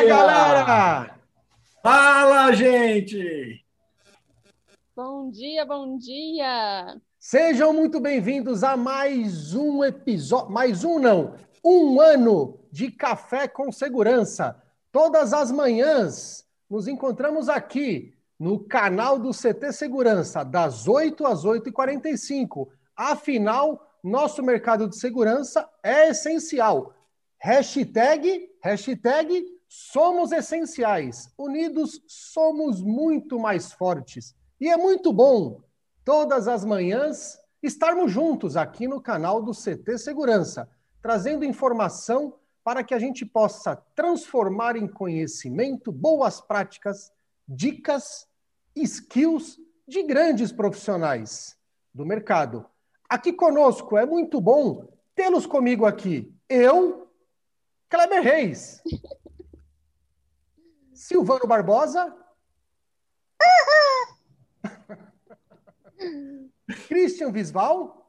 Fala, galera! Fala, gente! Bom dia, bom dia! Sejam muito bem-vindos a mais um episódio. Mais um, não, um ano de Café com Segurança. Todas as manhãs nos encontramos aqui no canal do CT Segurança, das 8 às 8h45. Afinal, nosso mercado de segurança é essencial. Hashtag, hashtag somos essenciais. Unidos somos muito mais fortes. E é muito bom, todas as manhãs, estarmos juntos aqui no canal do CT Segurança, trazendo informação para que a gente possa transformar em conhecimento boas práticas, dicas, skills de grandes profissionais do mercado. Aqui conosco é muito bom tê-los comigo aqui. Eu, Kleber Reis, Silvano Barbosa, Christian Visval,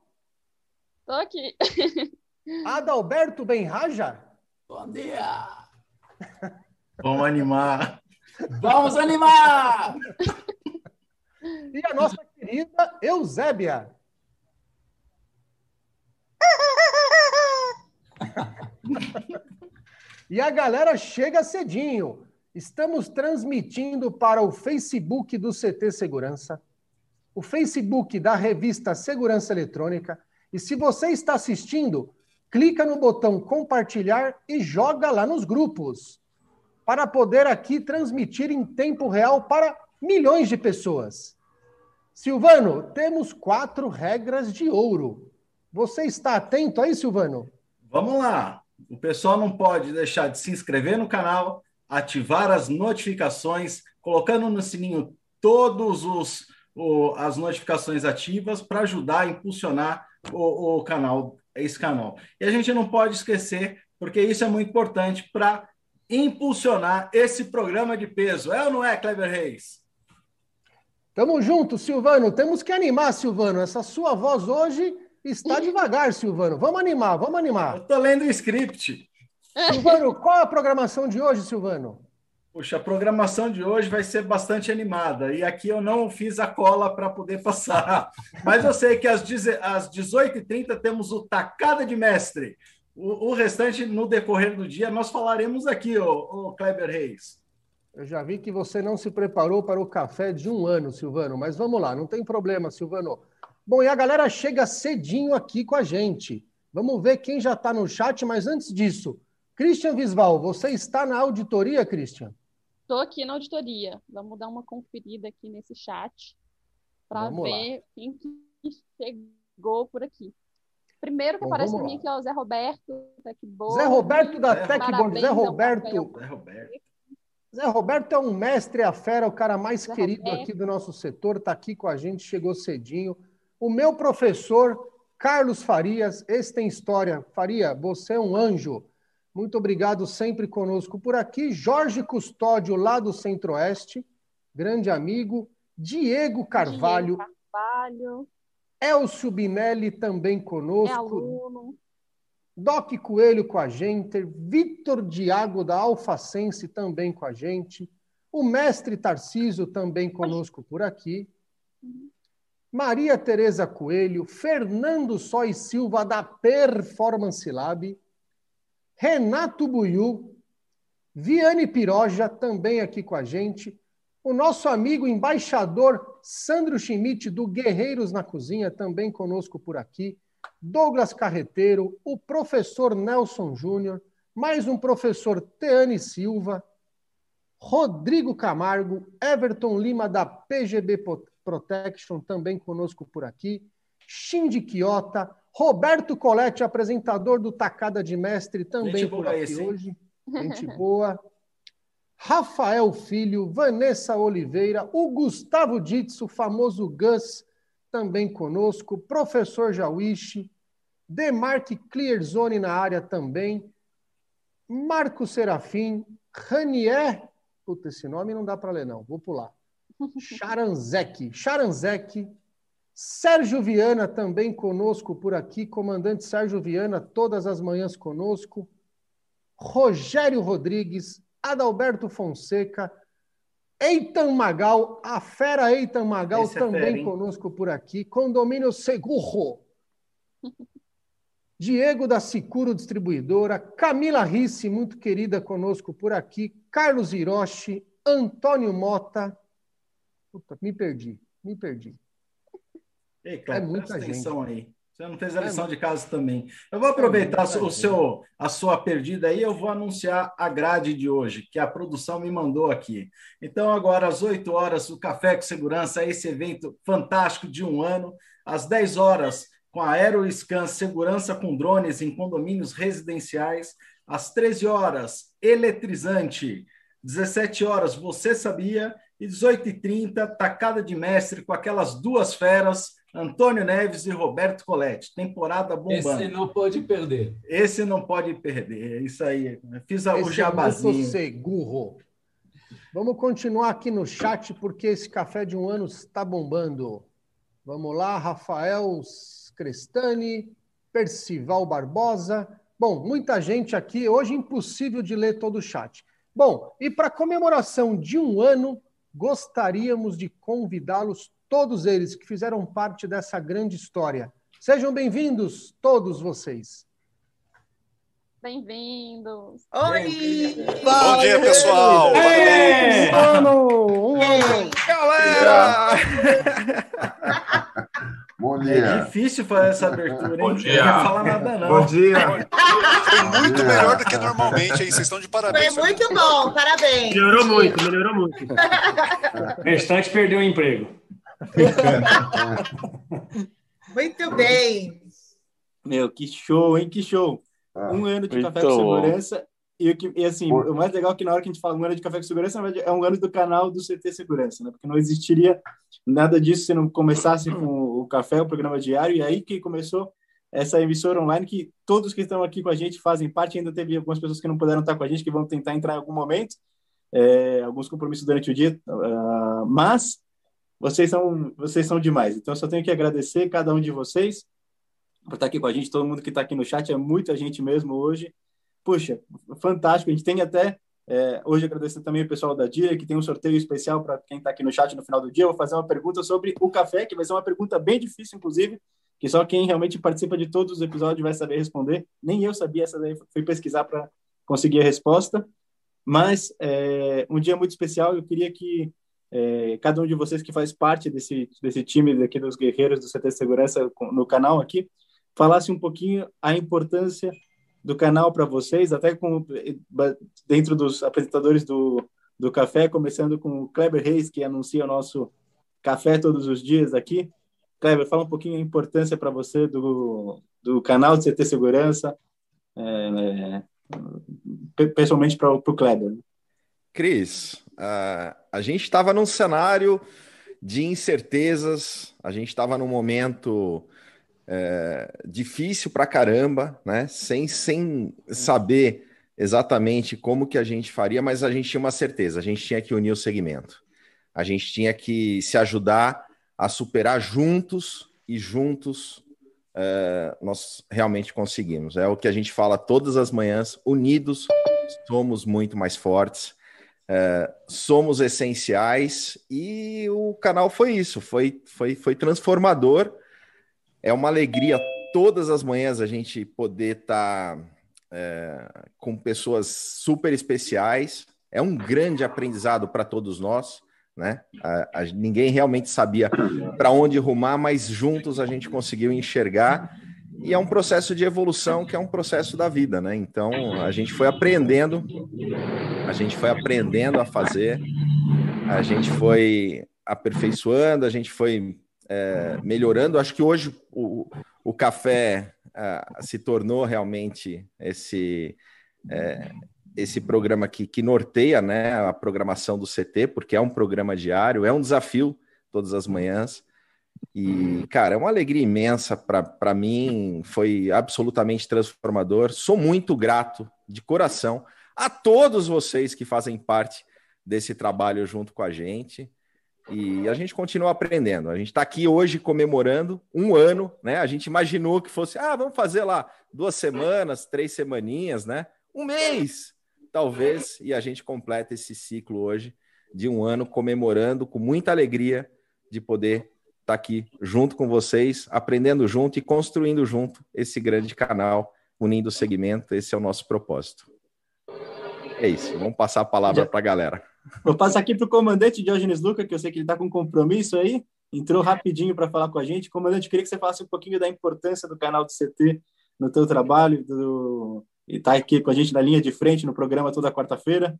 Tô aqui. Adalberto Benraja, Bom dia! Vamos animar. Vamos animar! e a nossa querida Eusébia. e a galera chega cedinho. Estamos transmitindo para o Facebook do CT Segurança, o Facebook da revista Segurança Eletrônica. E se você está assistindo, clica no botão compartilhar e joga lá nos grupos, para poder aqui transmitir em tempo real para milhões de pessoas. Silvano, temos quatro regras de ouro. Você está atento aí, Silvano? Vamos lá. O pessoal não pode deixar de se inscrever no canal, ativar as notificações, colocando no sininho todos os o, as notificações ativas para ajudar a impulsionar o, o canal, esse canal. E a gente não pode esquecer, porque isso é muito importante para impulsionar esse programa de peso. É ou não é, Kleber Reis? Tamo junto, Silvano. Temos que animar, Silvano. Essa sua voz hoje está devagar, Silvano. Vamos animar, vamos animar. Eu tô lendo o script. Silvano, qual a programação de hoje, Silvano? Puxa, a programação de hoje vai ser bastante animada. E aqui eu não fiz a cola para poder passar. Mas eu sei que às 18h30 temos o Tacada de Mestre. O, o, restante, no decorrer do dia, nós falaremos aqui, o, o Kleber Reis. Eu já vi que você não se preparou para o café de um ano, Silvano. Mas vamos lá, não tem problema, Silvano. Bom, e a galera chega cedinho aqui com a gente. Vamos ver quem já está no chat, mas antes disso, Christian Visval, você está na auditoria, Christian? Estou aqui na auditoria. Vamos dar uma conferida aqui nesse chat para ver lá. quem que chegou por aqui. Primeiro que Bom, aparece para mim aqui é o Zé Roberto, Techboard. Zé Roberto da Techboard. Zé Roberto. Zé Roberto. Zé Roberto é um mestre a fera, o cara mais Zé querido Roberto. aqui do nosso setor, está aqui com a gente, chegou cedinho. O meu professor, Carlos Farias, esse tem história. Faria, você é um anjo. Muito obrigado sempre conosco por aqui. Jorge Custódio, lá do Centro-Oeste, grande amigo. Diego Carvalho. Diego Carvalho. Elcio Binelli também conosco. É aluno. Doc Coelho com a gente. Vitor Diago, da Alfacense, também com a gente. O mestre Tarciso também conosco por aqui. Maria Tereza Coelho. Fernando Sois Silva, da Performance Lab. Renato Buiu, Viane Piroja, também aqui com a gente, o nosso amigo embaixador Sandro Schmidt, do Guerreiros na Cozinha, também conosco por aqui, Douglas Carreteiro, o professor Nelson Júnior, mais um professor Teane Silva, Rodrigo Camargo, Everton Lima, da PGB Protection, também conosco por aqui, Shindy Quiota, Roberto Coletti, apresentador do Tacada de Mestre, também Gente por aqui esse, hoje. Gente boa. Rafael Filho, Vanessa Oliveira, o Gustavo Ditz, o famoso Gus, também conosco, professor Jawishi, Demarque Clearzone na área também, Marco Serafim, Ranier, puta, esse nome não dá para ler não, vou pular. Charanzek, Charanzek, Sérgio Viana também conosco por aqui, comandante Sérgio Viana, todas as manhãs conosco. Rogério Rodrigues, Adalberto Fonseca, Eitan Magal, a fera Eitan Magal Esse é também fera, conosco por aqui, Condomínio Segurro. Diego da Sicuro Distribuidora, Camila Risse, muito querida conosco por aqui, Carlos Hiroshi, Antônio Mota. Puta, me perdi, me perdi. Ei, Cleber, É muita presta atenção gente. aí. Você não fez a É lição muita- de casa também. Eu vou aproveitar muita o seu, a sua perdida aí, eu vou anunciar a grade de hoje, que a produção me mandou aqui. Então, agora, às 8 horas, o Café com Segurança, esse evento fantástico de um ano. Às 10 horas, com a Aeroscan Segurança com drones em condomínios residenciais. Às 13 horas, eletrizante. 17 horas, você sabia? E 18h30, tacada de mestre com aquelas duas feras, Antônio Neves e Roberto Coletti. Temporada bombando. Esse não pode perder. Esse não pode perder. É isso aí. Fiz a- o Esse é muito jabazinho. seguro. Vamos continuar aqui no chat, porque esse café de um ano está bombando. Vamos lá, Rafael Crestani, Percival Barbosa. Bom, muita gente aqui. Hoje impossível de ler todo o chat. Bom, e para comemoração de um ano, gostaríamos de convidá-los, todos eles que fizeram parte dessa grande história. Sejam bem-vindos, todos vocês. Bem-vindos. Oi! Bom dia, pessoal! Um ano, um ano. Galera! Bom É dia. difícil fazer essa abertura, hein? Bom Não dia. quero falar nada, não. Bom dia. Foi muito dia. melhor do que normalmente, hein? Vocês estão de Foi parabéns. muito bom, parabéns. Melhorou muito, melhorou muito. O restante perdeu o emprego. Muito bem. Meu, que show, hein? Que show. Ah, Um ano de café com segurança. E, o que, e assim, Por- o mais legal é que na hora que a gente fala um ano de café com segurança, na verdade, é um ano do canal do CT Segurança, né? Porque não existiria nada disso se não começasse com o café, o programa diário, e aí que começou essa emissora online, que todos que estão aqui com a gente fazem parte, ainda teve algumas pessoas que não puderam estar com a gente, que vão tentar entrar em algum momento, é, alguns compromissos durante o dia, ah, mas vocês são, vocês são demais. Então, eu só tenho que agradecer cada um de vocês por estar aqui com a gente, todo mundo que está aqui no chat, é muita gente mesmo hoje. Puxa, fantástico. A gente tem até é, hoje agradecer também o pessoal da Dia, que tem um sorteio especial para quem está aqui no chat no final do dia. Eu vou fazer uma pergunta sobre o café, que vai ser uma pergunta bem difícil, inclusive, que só quem realmente participa de todos os episódios vai saber responder. Nem eu sabia essa daí, fui pesquisar para conseguir a resposta. Mas é, um dia muito especial, eu queria que é, cada um de vocês que faz parte desse, desse time daqui dos guerreiros do CT Segurança no canal aqui, falasse um pouquinho a importância do canal para vocês, até com dentro dos apresentadores do, do café, começando com o Kleber Reis, que anuncia o nosso café todos os dias aqui. Kleber, fala um pouquinho a importância para você do, do canal de CT Segurança, é, pessoalmente para o Kleber. Cris, uh, a gente estava num cenário de incertezas, a gente estava num momento é, difícil para caramba, né? Sem, sem saber exatamente como que a gente faria, mas a gente tinha uma certeza, a gente tinha que unir o segmento. A gente tinha que se ajudar a superar juntos e juntos é, nós realmente conseguimos. É o que a gente fala todas as manhãs, unidos somos muito mais fortes. É, somos essenciais e o canal foi isso, foi, foi, foi transformador. É uma alegria todas as manhãs a gente poder estar tá, é, com pessoas super especiais. É um grande aprendizado para todos nós, né? A, a, ninguém realmente sabia para onde rumar, mas juntos a gente conseguiu enxergar. E é um processo de evolução que é um processo da vida, né? Então a gente foi aprendendo, a gente foi aprendendo a fazer, a gente foi aperfeiçoando, a gente foi é, melhorando. Acho que hoje o, o café é, se tornou realmente esse é, esse programa que, que norteia né, a programação do CT, porque é um programa diário, é um desafio todas as manhãs. E, cara, é uma alegria imensa para mim, foi absolutamente transformador. Sou muito grato, de coração, a todos vocês que fazem parte desse trabalho junto com a gente. E a gente continua aprendendo. A gente está aqui hoje comemorando um ano, né? A gente imaginou que fosse, ah, vamos fazer lá duas semanas, três semaninhas, né? Um mês. talvez, e a gente completa esse ciclo hoje de um ano comemorando com muita alegria de poder estar aqui junto com vocês, aprendendo junto e construindo junto esse grande canal, unindo o segmento. Esse é o nosso propósito. É isso. Vamos passar a palavra para a galera. Vou passar aqui para o comandante Diógenes Luca, que eu sei que ele está com compromisso aí. Entrou rapidinho para falar com a gente. Comandante, queria que você falasse um pouquinho da importância do canal do CT no teu trabalho do... e estar tá aqui com a gente na linha de frente no programa toda quarta-feira.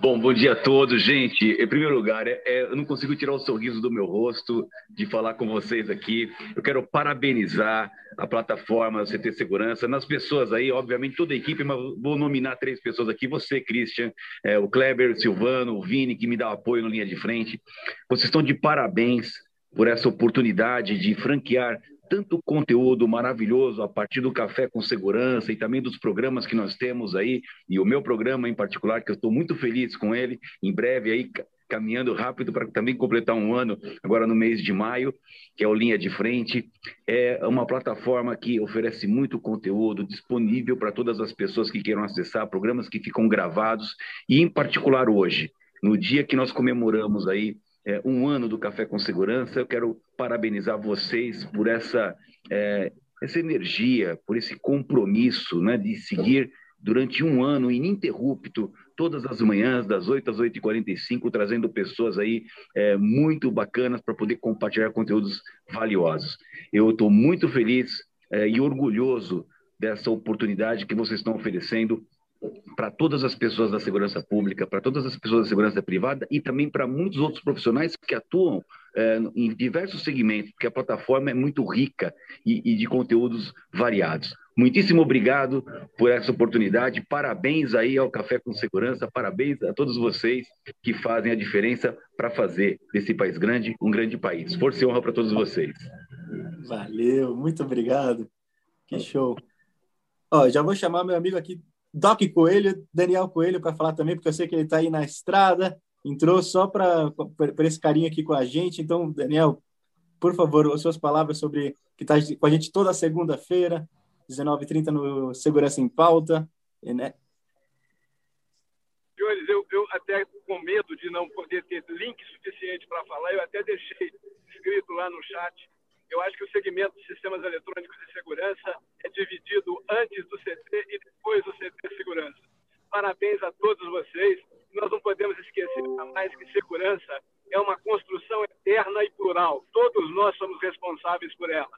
Bom, bom dia a todos, gente. Em primeiro lugar, é, é, eu não consigo tirar o sorriso do meu rosto de falar com vocês aqui. Eu quero parabenizar a plataforma CT Segurança, nas pessoas aí, obviamente toda a equipe, mas vou nominar três pessoas aqui. Você, Christian, é, o Kleber, o Silvano, o Vini, que me dá apoio no linha de frente. Vocês estão de parabéns por essa oportunidade de franquear tanto conteúdo maravilhoso a partir do Café com Segurança e também dos programas que nós temos aí, e o meu programa em particular, que eu estou muito feliz com ele, em breve aí caminhando rápido para também completar um ano agora no mês de maio, que é o Linha de Frente. É uma plataforma que oferece muito conteúdo disponível para todas as pessoas que queiram acessar, programas que ficam gravados, e em particular hoje, no dia que nós comemoramos aí é, um ano do Café com Segurança. Eu quero parabenizar vocês por essa, é, essa energia, por esse compromisso né, de seguir durante um ano ininterrupto, todas as manhãs, das 8 às 8h45, trazendo pessoas aí é, muito bacanas para poder compartilhar conteúdos valiosos. Eu estou muito feliz é, e orgulhoso dessa oportunidade que vocês estão oferecendo para todas as pessoas da segurança pública, para todas as pessoas da segurança privada e também para muitos outros profissionais que atuam é, em diversos segmentos, porque a plataforma é muito rica e, e, de conteúdos variados. Muitíssimo obrigado por essa oportunidade, parabéns aí ao Café com Segurança, parabéns a todos vocês que fazem a diferença para fazer desse país grande um grande país. Força e honra para todos vocês. Valeu, muito obrigado. Que show. Ó, já vou chamar meu amigo aqui Doc Coelho, Daniel Coelho, para falar também, porque eu sei que ele está aí na estrada, entrou só para esse carinho aqui com a gente. Então, Daniel, por favor, as suas palavras sobre que está com a gente toda segunda-feira, 19h30 no Segurança em Pauta. Né? Senhores, eu, eu até com medo de não poder ter link suficiente para falar, eu até deixei escrito lá no chat eu acho que o segmento de sistemas eletrônicos de segurança é dividido antes do CT e depois do CT segurança. Parabéns a todos vocês. Nós não podemos esquecer jamais que segurança é uma construção eterna e plural. Todos nós somos responsáveis por ela.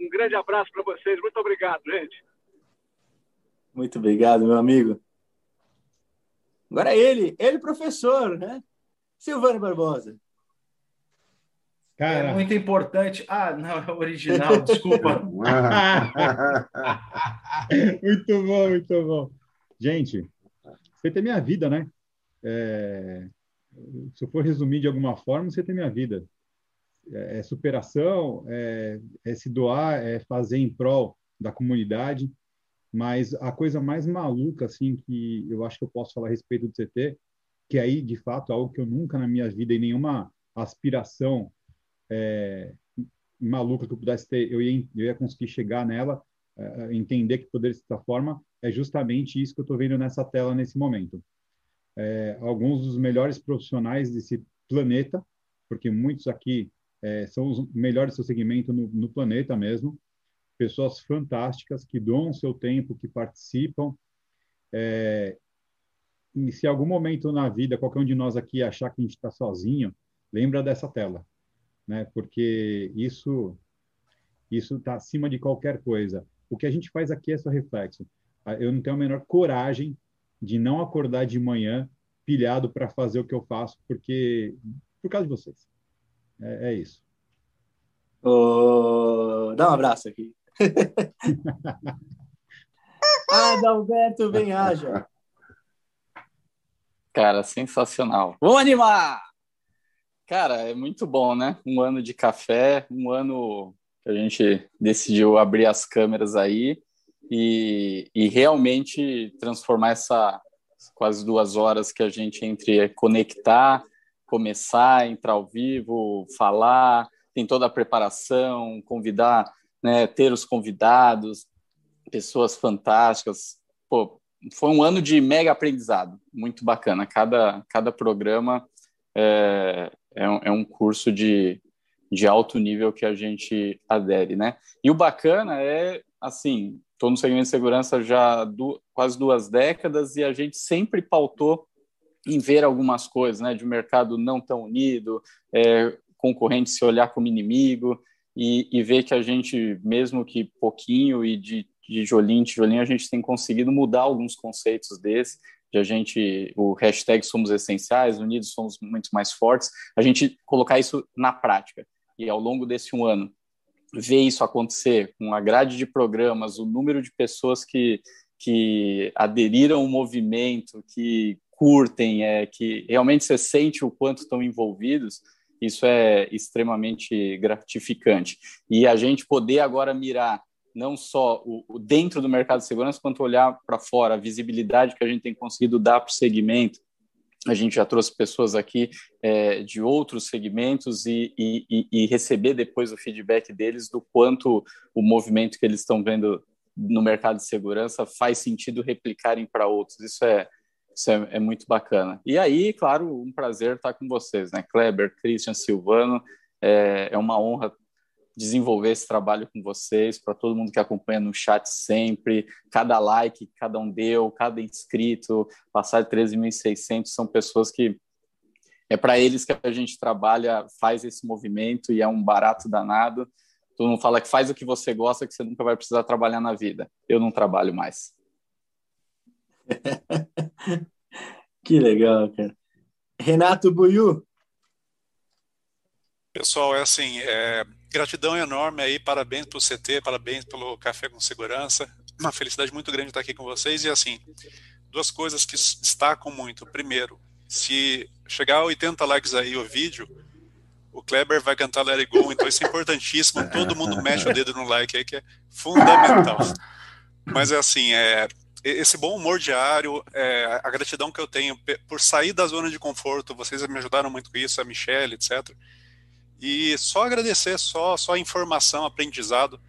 Um grande abraço para vocês. Muito obrigado, gente. Muito obrigado, meu amigo. Agora ele, ele professor, né? Silvano Barbosa. Cara... É muito importante. Ah, não, é original, desculpa. muito bom, muito bom. Gente, você tem minha vida, né? É... Se eu for resumir de alguma forma, você tem minha vida. É, é superação, é, é se doar, é fazer em prol da comunidade. Mas a coisa mais maluca, assim, que eu acho que eu posso falar a respeito do CT, que aí, de fato, é algo que eu nunca na minha vida, em nenhuma aspiração é, maluca que eu pudesse ter, eu ia, eu ia conseguir chegar nela, é, entender que poderia dessa forma, é justamente isso que eu estou vendo nessa tela nesse momento. É, alguns dos melhores profissionais desse planeta, porque muitos aqui é, são os melhores do seu segmento no, no, planeta mesmo, pessoas fantásticas que doam seu tempo, que participam. É, e se algum momento na vida qualquer um de nós aqui achar que a gente está sozinho, lembra dessa tela né? Porque isso isso está acima de qualquer coisa. O que a gente faz aqui é só reflexo. Ah, eu não tenho a menor coragem de não acordar de manhã pilhado para fazer o que eu faço, porque por causa de vocês. É, é isso. Oh, dá um abraço aqui. Adalberto Benhaja. Cara, sensacional. Vamos animar! Cara, é muito bom, né? Um ano de café, um ano que a gente decidiu abrir as câmeras aí e, e realmente transformar essa quase duas horas que a gente entre conectar, começar, entrar ao vivo, falar, tem toda a preparação, convidar, né, ter os convidados, pessoas fantásticas. Pô, foi um ano de mega aprendizado, muito bacana. Cada, cada programa é, é, um, é um curso de, de alto nível que a gente adere, né? E o bacana é, assim, estou no segmento de segurança já du quase duas décadas e a gente sempre pautou em ver algumas coisas, né, de um mercado não tão unido, é, concorrente se olhar como inimigo e, e ver que a gente, mesmo que pouquinho e de, de tijolinho em tijolinho, a gente tem conseguido mudar alguns conceitos desse, de a gente, o hashtag somos essenciais, unidos somos muito mais fortes, a gente colocar isso na prática. E ao longo desse um ano, ver isso acontecer com a grade de programas, o número de pessoas que, que aderiram ao movimento, que curtem, é, que realmente você sente o quanto estão envolvidos, isso é extremamente gratificante. E a gente poder agora mirar não só o, o dentro do mercado de segurança, quanto olhar para fora, a visibilidade que a gente tem conseguido dar para o segmento. A gente já trouxe pessoas aqui é, de outros segmentos e, e, e, receber depois o feedback deles do quanto o movimento que eles estão vendo no mercado de segurança faz sentido replicarem para outros. Isso é, isso é, é, muito bacana. E aí, claro, um prazer estar com vocês, né? Kleber, Christian, Silvano, é, é uma honra desenvolver esse trabalho com vocês, para todo mundo que acompanha no chat sempre, cada like que cada um deu, cada inscrito, passar de 13.600, são pessoas que é para eles que a gente trabalha, faz esse movimento e é um barato danado. Todo mundo fala que faz o que você gosta, que você nunca vai precisar trabalhar na vida. Eu não trabalho mais. que legal, cara. Renato Buiu. Pessoal, é assim, é, gratidão enorme aí, parabéns pelo CT, parabéns pelo Café com Segurança. Uma felicidade muito grande estar aqui com vocês. E assim, duas coisas que destacam muito. Primeiro, se chegar a 80 likes aí o vídeo, o Kleber vai cantar Let It Go, então isso é importantíssimo. Todo mundo mexe o dedo no like aí, que é fundamental. Mas é assim, é, esse bom humor diário, é, a gratidão que eu tenho por sair da zona de conforto, vocês me ajudaram muito com isso, a Michelle, etc. E só agradecer, só, só informação, aprendizado.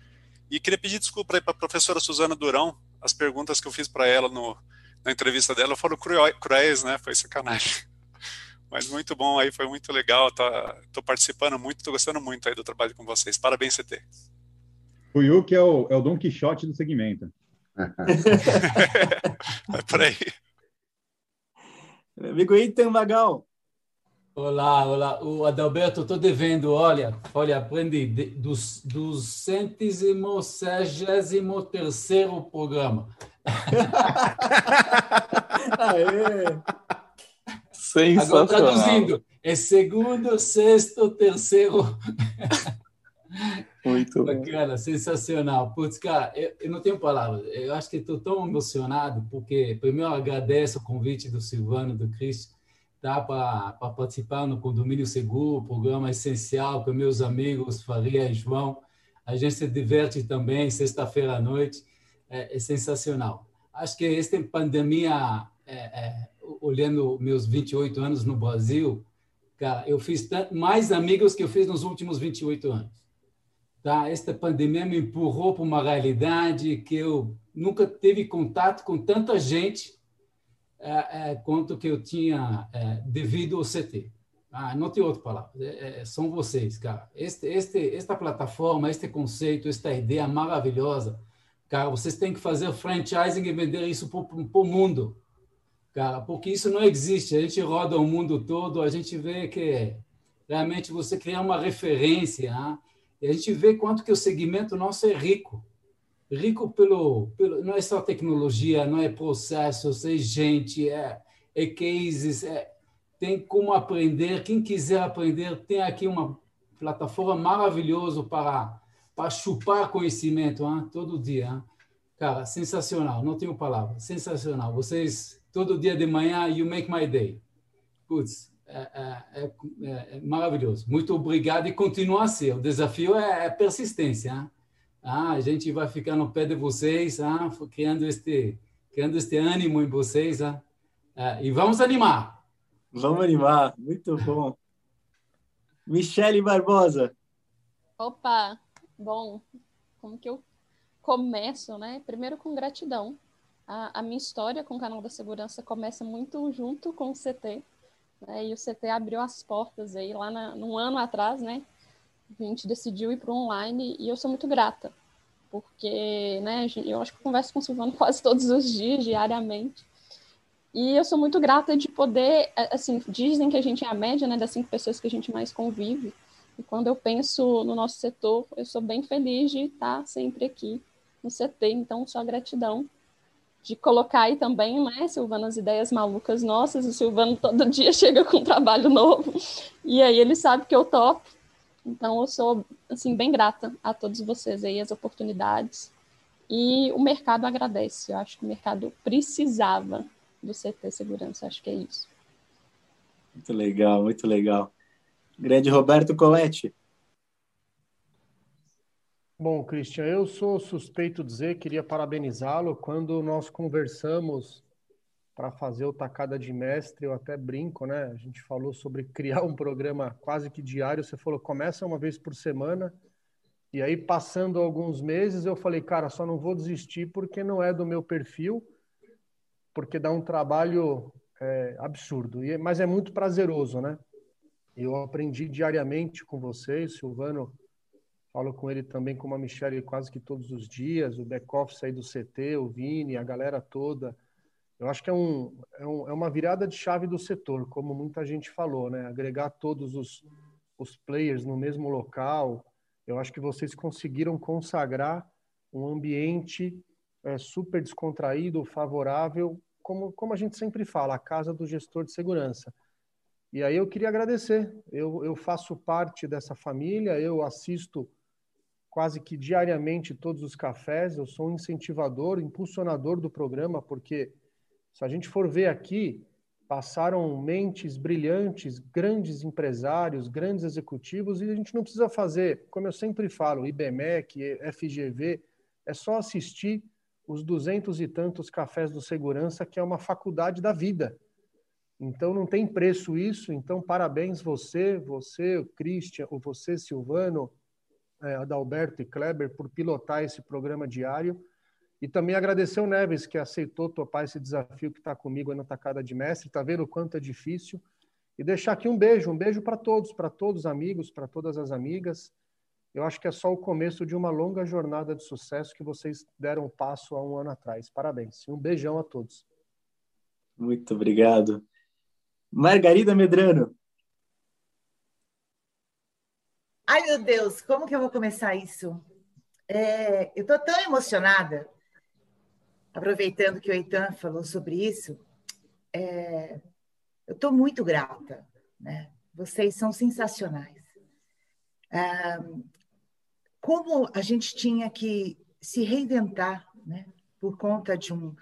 E queria pedir desculpa aí para a professora Suzana Durão, as perguntas que eu fiz para ela no, na entrevista dela foram cruéis, né? Foi sacanagem. Mas muito bom aí, foi muito legal. Tá, tô participando muito, tô gostando muito aí do trabalho com vocês. Parabéns, CT. O Yu que é o, é o Don Quixote do segmento. é por aí. Amigo Ethan Magal. Olá, olá. O Adalberto, estou devendo, olha, olha, aprendi dos, dos centésimo, segésimo terceiro programa. Aê! Sensacional. Agora traduzindo, é segundo, sexto, terceiro. Muito Bacana, bom. sensacional. Putz, cara, eu, eu, não tenho palavras. Eu acho que estou tão emocionado, porque primeiro agradeço o convite do Silvano, do Cristo, tá, para participar no Condomínio Seguro, programa essencial com meus amigos Faria e João. A gente se diverte também, sexta-feira à noite. É, é, sensacional. Acho que esta pandemia, é, é, olhando meus 28 anos no Brasil, cara, eu fiz mais amigos que eu fiz nos últimos 28 anos. Tá? Esta pandemia me empurrou para uma realidade que eu nunca teve contato com tanta gente é, é, quanto que eu tinha é, devido ao CT. Ah, não tem outra palavra. É, é, são vocês, cara. Este, este, esta plataforma, este conceito, esta ideia maravilhosa, cara, vocês têm que fazer franchising e vender isso para o mundo, cara, porque isso não existe. A gente roda o mundo todo, a gente vê que realmente você criar uma referência, ah, e a gente vê quanto que o segmento nosso é rico. Rico pelo, pelo não é só tecnologia, não é processos, é gente, é, é cases, é, tem como aprender. Quem quiser aprender, tem aqui uma plataforma maravilhosa para, para chupar conhecimento hein? todo dia. Hein? Cara, sensacional, não tenho palavras, sensacional. Vocês, todo dia de manhã, you make my day. Putz, é, é, é, é, maravilhoso. Muito obrigado e continua a ser. O desafio é, é persistência. Ah, a gente vai ficar no pé de vocês, ah, criando este, criando este ânimo em vocês. Ah, e vamos animar. Vamos animar, muito bom. Michele Barbosa. Opa, bom, como que eu começo, né? Primeiro com gratidão a, a, minha história com o canal da segurança começa muito junto com o CT. Né? E o CT abriu as portas aí lá na, num ano atrás, né? A gente decidiu ir para o online e eu sou muito grata, porque né, eu acho que eu converso com o Silvano quase todos os dias, diariamente. E eu sou muito grata de poder, assim, dizem que a gente é a média, né, das cinco pessoas que a gente mais convive. E quando eu penso no nosso setor, eu sou bem feliz de estar sempre aqui no CT. Então, só gratidão de colocar aí também, né, Silvano, as ideias malucas nossas. O Silvano todo dia chega com um trabalho novo. E aí ele sabe que eu topo. Então, eu sou, assim, bem grata a todos vocês aí, as oportunidades. E o mercado agradece. Eu acho que o mercado precisava do CT Segurança. Acho que é isso. Muito legal, muito legal. Grande Roberto Coletti. Bom, Christian, eu sou suspeito de dizer, queria parabenizá-lo. Quando nós conversamos para fazer o Tacada de Mestre, eu até brinco, né? A gente falou sobre criar um programa quase que diário. Você falou, começa uma vez por semana. E aí, passando alguns meses, eu falei, cara, só não vou desistir porque não é do meu perfil porque dá um trabalho é, absurdo, e, mas é muito prazeroso, né? Eu aprendi diariamente com vocês, Silvano, falo com ele também, com a Michelle, quase que todos os dias, o back-office aí do CT, o Vini, a galera toda. Eu acho que é, um, é, um, é uma virada de chave do setor, como muita gente falou, né? Agregar todos os, os players no mesmo local. Eu acho que vocês conseguiram consagrar um ambiente é, super descontraído, favorável como, como a gente sempre fala, a casa do gestor de segurança. E aí eu queria agradecer. Eu, eu faço parte dessa família, eu assisto quase que diariamente todos os cafés, eu sou um incentivador, impulsionador do programa, porque se a gente for ver aqui, passaram mentes brilhantes, grandes empresários, grandes executivos, e a gente não precisa fazer, como eu sempre falo, IBMEC, FGV, é só assistir os duzentos e tantos cafés do segurança, que é uma faculdade da vida. Então não tem preço isso. Então parabéns você, você, Christian, ou você, Silvano, é, Adalberto e Kleber por pilotar esse programa diário. E também agradecer o Neves que aceitou topar esse desafio que está comigo na tacada de mestre. Está vendo o quanto é difícil? E deixar aqui um beijo, um beijo para todos, para todos os amigos, para todas as amigas eu acho que é só o começo de uma longa jornada de sucesso que vocês deram um passo há um ano atrás. Parabéns. Um beijão a todos. Muito obrigado. Margarida Medrano. Ai, meu Deus, como que eu vou começar isso? É, eu estou tão emocionada, aproveitando que o Eitan falou sobre isso, é, eu estou muito grata. Né? Vocês são sensacionais. É, como a gente tinha que se reinventar, né? Por conta de um,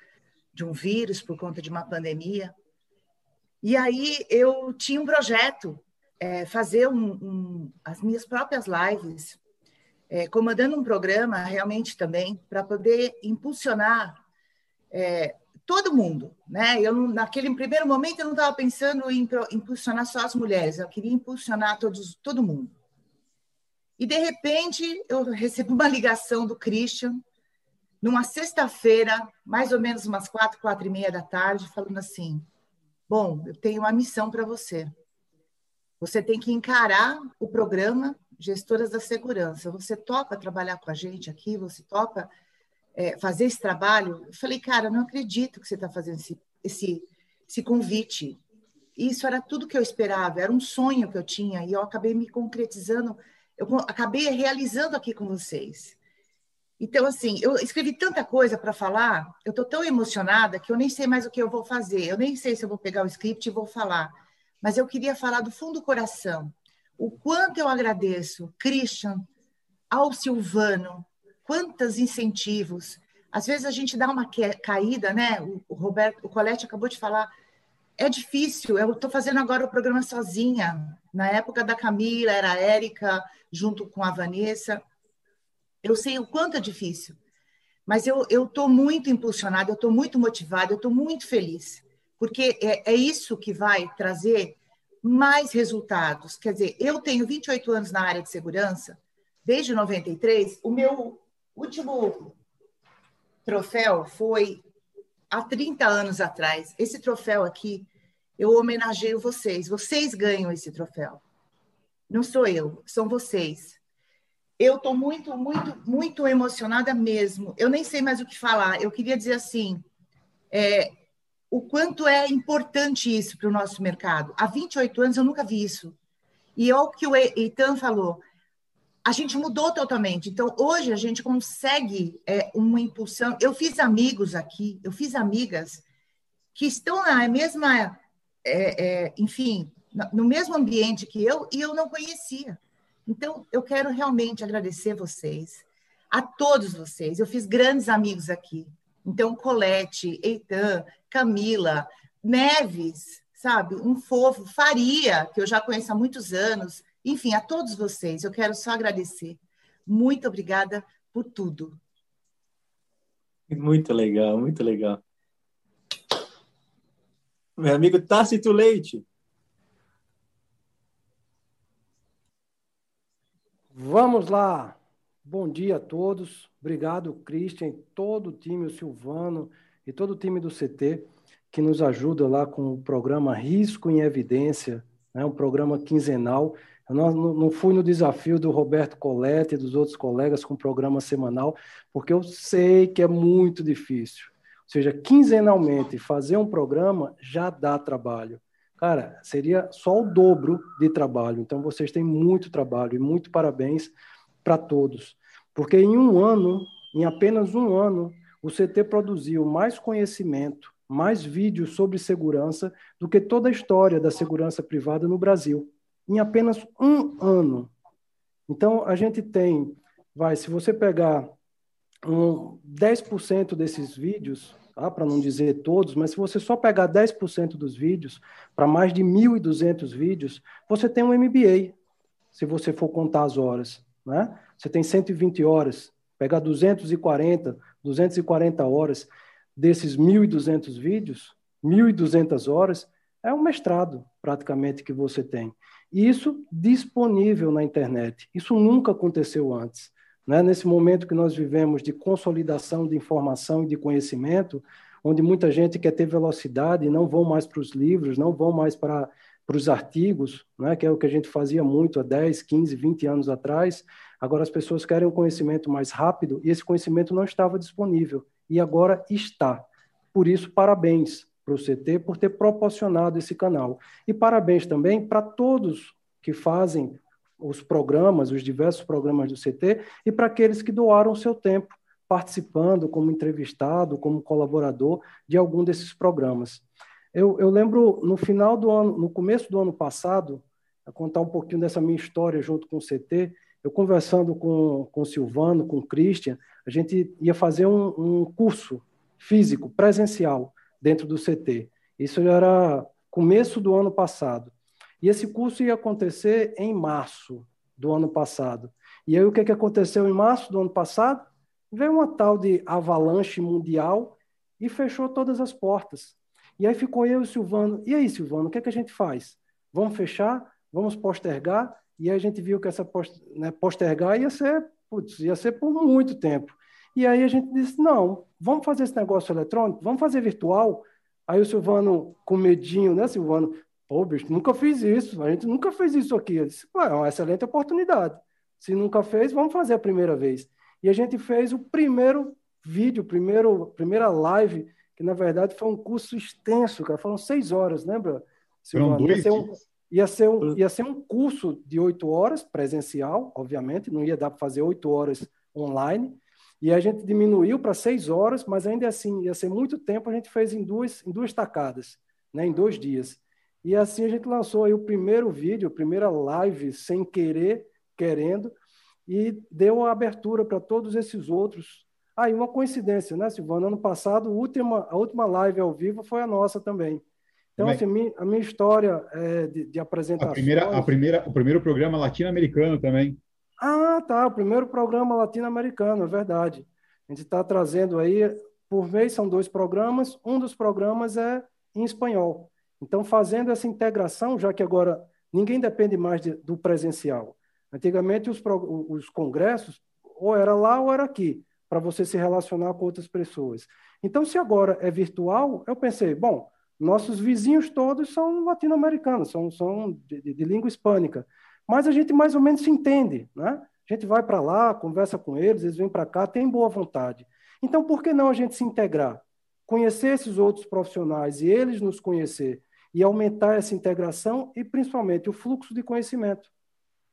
de um vírus, por conta de uma pandemia. E aí eu tinha um projeto, é, fazer um, um, as minhas próprias lives, é, comandando um programa realmente também, para poder impulsionar é, todo mundo. Né? Eu, naquele primeiro momento, eu não estava pensando em impulsionar só as mulheres, eu queria impulsionar todos, todo mundo. E, de repente, eu recebo uma ligação do Christian, numa sexta-feira, mais ou menos umas quatro, quatro e meia da tarde, falando assim: Bom, eu tenho uma missão para você. Você tem que encarar o programa Gestoras da Segurança. Você topa trabalhar com a gente aqui? Você topa é, fazer esse trabalho? Eu falei, cara, não acredito que você está fazendo esse, esse, esse convite. Isso era tudo que eu esperava, era um sonho que eu tinha, e eu acabei me concretizando eu acabei realizando aqui com vocês. Então, assim, eu escrevi tanta coisa para falar, eu estou tão emocionada que eu nem sei mais o que eu vou fazer. Eu nem sei se eu vou pegar o script e vou falar. Mas eu queria falar do fundo do coração. O quanto eu agradeço, Christian, ao Silvano, quantos incentivos. Às vezes a gente dá uma caída, né? O Roberto, o Colette acabou de falar, é difícil. Eu estou fazendo agora o programa sozinha. Na época da Camila, era a Érica, junto com a Vanessa. Eu sei o quanto é difícil, mas eu estou muito impulsionada, eu estou muito motivada, eu estou muito feliz, porque é, é isso que vai trazer mais resultados. Quer dizer, eu tenho 28 anos na área de segurança, desde 93. O meu último troféu foi há 30 anos atrás. Esse troféu aqui, eu homenageio vocês. Vocês ganham esse troféu. Não sou eu, são vocês. Eu estou muito, muito, muito emocionada mesmo. Eu nem sei mais o que falar. Eu queria dizer assim, é, o quanto é importante isso para o nosso mercado. Há 28 anos eu nunca vi isso. E é o que o Eitan falou, a gente mudou totalmente. Então, hoje a gente consegue é, uma impulsão. Eu fiz amigos aqui, eu fiz amigas que estão na mesma, é, é, enfim, no mesmo ambiente que eu e eu não conhecia. Então, eu quero realmente agradecer vocês, a todos vocês. Eu fiz grandes amigos aqui. Então, Colete, Eitan, Camila, Neves, sabe? Um fofo, Faria, que eu já conheço há muitos anos. Enfim, a todos vocês, eu quero só agradecer. Muito obrigada por tudo. Muito legal, muito legal. Meu amigo Tácito Leite. Vamos lá. Bom dia a todos. Obrigado, Christian, todo o time, o Silvano e todo o time do CT que nos ajuda lá com o programa Risco em Evidência, né, um programa quinzenal. Eu não, não fui no desafio do Roberto Colette e dos outros colegas com programa semanal, porque eu sei que é muito difícil. Ou seja, quinzenalmente fazer um programa já dá trabalho. Cara, seria só o dobro de trabalho. Então, vocês têm muito trabalho e muito parabéns para todos. Porque em um ano, em apenas um ano, o CT produziu mais conhecimento, mais vídeos sobre segurança do que toda a história da segurança privada no Brasil. Em apenas um ano. Então, a gente tem, vai, se você pegar um 10% desses vídeos, tá, para não dizer todos, mas se você só pegar 10% dos vídeos, para mais de 1.200 vídeos, você tem um MBA, se você for contar as horas. Né? Você tem 120 horas, pegar 240, 240 horas desses 1.200 vídeos, 1.200 horas, é um mestrado praticamente que você tem. E isso disponível na internet. Isso nunca aconteceu antes. Né? Nesse momento que nós vivemos de consolidação de informação e de conhecimento, onde muita gente quer ter velocidade e não vão mais para os livros, não vão mais para, para os artigos, né? que é o que a gente fazia muito há 10, 15, 20 anos atrás, Agora as pessoas querem um conhecimento mais rápido e esse conhecimento não estava disponível e agora está. Por isso, parabéns para o CT por ter proporcionado esse canal. E parabéns também para todos que fazem os programas, os diversos programas do CT, e para aqueles que doaram o seu tempo participando como entrevistado, como colaborador de algum desses programas. Eu, eu lembro no final do ano, no começo do ano passado, a contar um pouquinho dessa minha história junto com o CT, eu conversando com, com o Silvano, com o Christian, a gente ia fazer um, um curso físico, presencial, dentro do CT. Isso já era começo do ano passado. E esse curso ia acontecer em março do ano passado. E aí o que, que aconteceu em março do ano passado? Veio uma tal de avalanche mundial e fechou todas as portas. E aí ficou eu e o Silvano. E aí, Silvano, o que, que a gente faz? Vamos fechar? Vamos postergar? E a gente viu que essa né, postergar ia ser, putz, ia ser por muito tempo. E aí a gente disse, não, vamos fazer esse negócio eletrônico, vamos fazer virtual. Aí o Silvano, com medinho, né, Silvano? Pô, bicho, nunca fiz isso, a gente nunca fez isso aqui. Eu disse, é uma excelente oportunidade. Se nunca fez, vamos fazer a primeira vez. E a gente fez o primeiro vídeo, primeiro, primeira live, que na verdade foi um curso extenso, cara. Foram seis horas, lembra? Silvano? Foram dois um, Ia ser, um, ia ser um curso de oito horas, presencial, obviamente, não ia dar para fazer oito horas online. E a gente diminuiu para seis horas, mas ainda assim ia ser muito tempo, a gente fez em duas, em duas tacadas, né, em dois dias. E assim a gente lançou aí o primeiro vídeo, a primeira live, sem querer, querendo, e deu a abertura para todos esses outros. Aí, ah, uma coincidência, né, Silvana? Ano passado, a última, a última live ao vivo foi a nossa também. Então, assim, a minha história é de, de apresentação. A primeira, a primeira, o primeiro programa latino-americano também. Ah, tá. O primeiro programa latino-americano, é verdade. A gente está trazendo aí, por vez são dois programas, um dos programas é em espanhol. Então, fazendo essa integração, já que agora ninguém depende mais de, do presencial. Antigamente, os, os congressos, ou era lá ou era aqui, para você se relacionar com outras pessoas. Então, se agora é virtual, eu pensei, bom, nossos vizinhos todos são latino-americanos, são, são de, de, de, língua hispânica, mas a gente mais ou menos se entende, né? A gente vai para lá, conversa com eles, eles vêm para cá, tem boa vontade. Então, por que não a gente se integrar? Conhecer esses outros profissionais e eles nos conhecer e aumentar essa integração e, principalmente, o fluxo de conhecimento,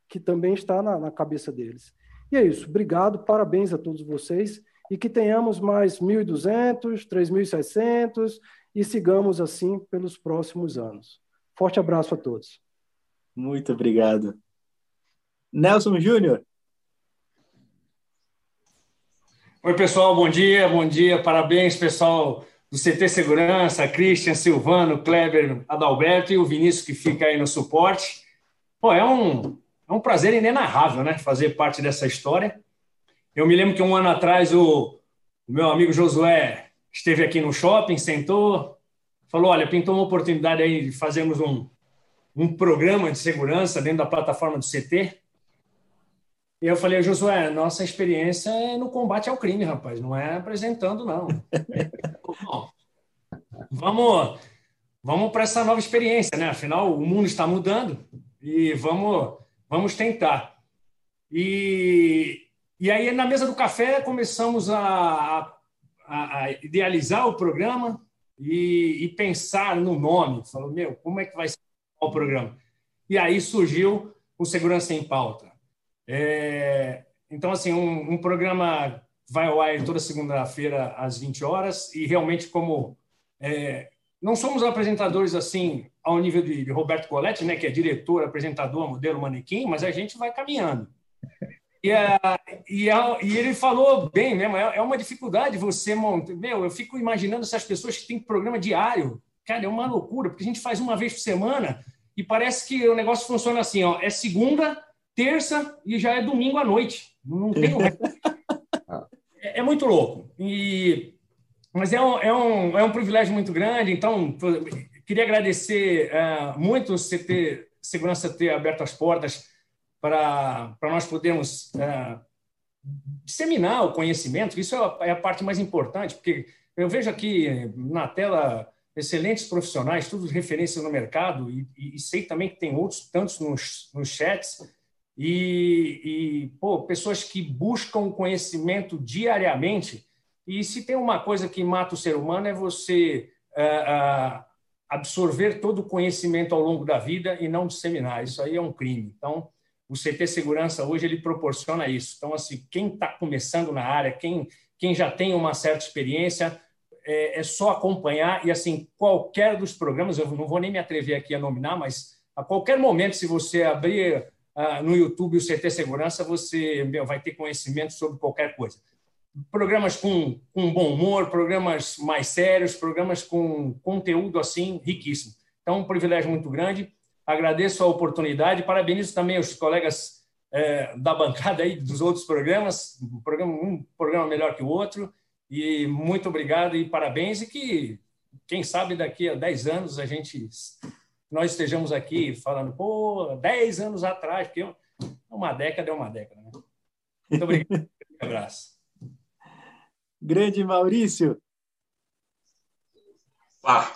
que também está na, na cabeça deles. E é isso. Obrigado, parabéns a todos vocês e que tenhamos mais 1.200, 3.600 e sigamos assim pelos próximos anos. Forte abraço a todos. Muito obrigado. Nelson Júnior. Oi, pessoal, bom dia, bom dia, parabéns, pessoal do CT Segurança, Christian, Silvano, Kleber, Adalberto e o Vinícius que fica aí no suporte. Pô, é um, é um prazer inenarrável, né, fazer parte dessa história. Eu me lembro que um ano atrás o, o meu amigo Josué esteve aqui no shopping, sentou, falou, olha, pintou uma oportunidade aí de fazermos um, um programa de segurança dentro da plataforma do CT. E eu falei, Josué, nossa experiência é no combate ao crime, rapaz, não é apresentando, não. Bom, vamos vamos para essa nova experiência, né? Afinal, o mundo está mudando e vamos, vamos tentar. E, e aí, na mesa do café, começamos a, a, a idealizar o programa e, e, pensar no nome. Falou, meu, como é que vai ser o programa? E aí surgiu o Segurança em Pauta. É, então, assim, um, um, programa vai ao ar toda segunda-feira às 20 horas e realmente como é, não somos apresentadores assim ao nível de, de Roberto Coletti, né, que é diretor, apresentador, modelo, manequim, mas a gente vai caminhando. E, e, e, ele falou bem mesmo, é, é uma dificuldade você montar. Meu, eu fico imaginando essas pessoas que têm programa diário. Cara, é uma loucura, porque a gente faz uma vez por semana e parece que o negócio funciona assim: ó, é segunda, terça e já é domingo à noite. Não tem é, é, muito louco. E, mas é um, é, um, é um privilégio muito grande. Então, queria agradecer uh, muito o CT Segurança ter aberto as portas para, para nós podermos uh, disseminar o conhecimento. Isso é a, é a parte mais importante, porque eu vejo aqui na tela excelentes profissionais, todos referências no mercado, e, e, e, sei também que tem outros tantos nos, nos chats, e, e pô, pessoas que buscam conhecimento diariamente. E se tem uma coisa que mata o ser humano é você uh, uh, absorver todo o conhecimento ao longo da vida e não disseminar. Isso aí é um crime. Então, o CT Segurança hoje ele proporciona isso. Então, assim, quem está começando na área, quem, quem já tem uma certa experiência, é, é, só acompanhar e assim qualquer dos programas, eu não vou nem me atrever aqui a nominar, mas a qualquer momento, se você abrir ah, no YouTube o CT Segurança, você meu, vai ter conhecimento sobre qualquer coisa. Programas com, com bom humor, programas mais sérios, programas com conteúdo assim riquíssimo. Então, um privilégio muito grande. Agradeço a oportunidade, parabenizo também os colegas é, da bancada aí dos outros programas, um programa, um programa melhor que o outro. E muito obrigado e parabéns. E que, quem sabe, daqui a 10 anos a gente nós estejamos aqui falando, pô, 10 anos atrás, porque uma década é uma década. Né? Muito obrigado. um abraço. Grande Maurício. Ah,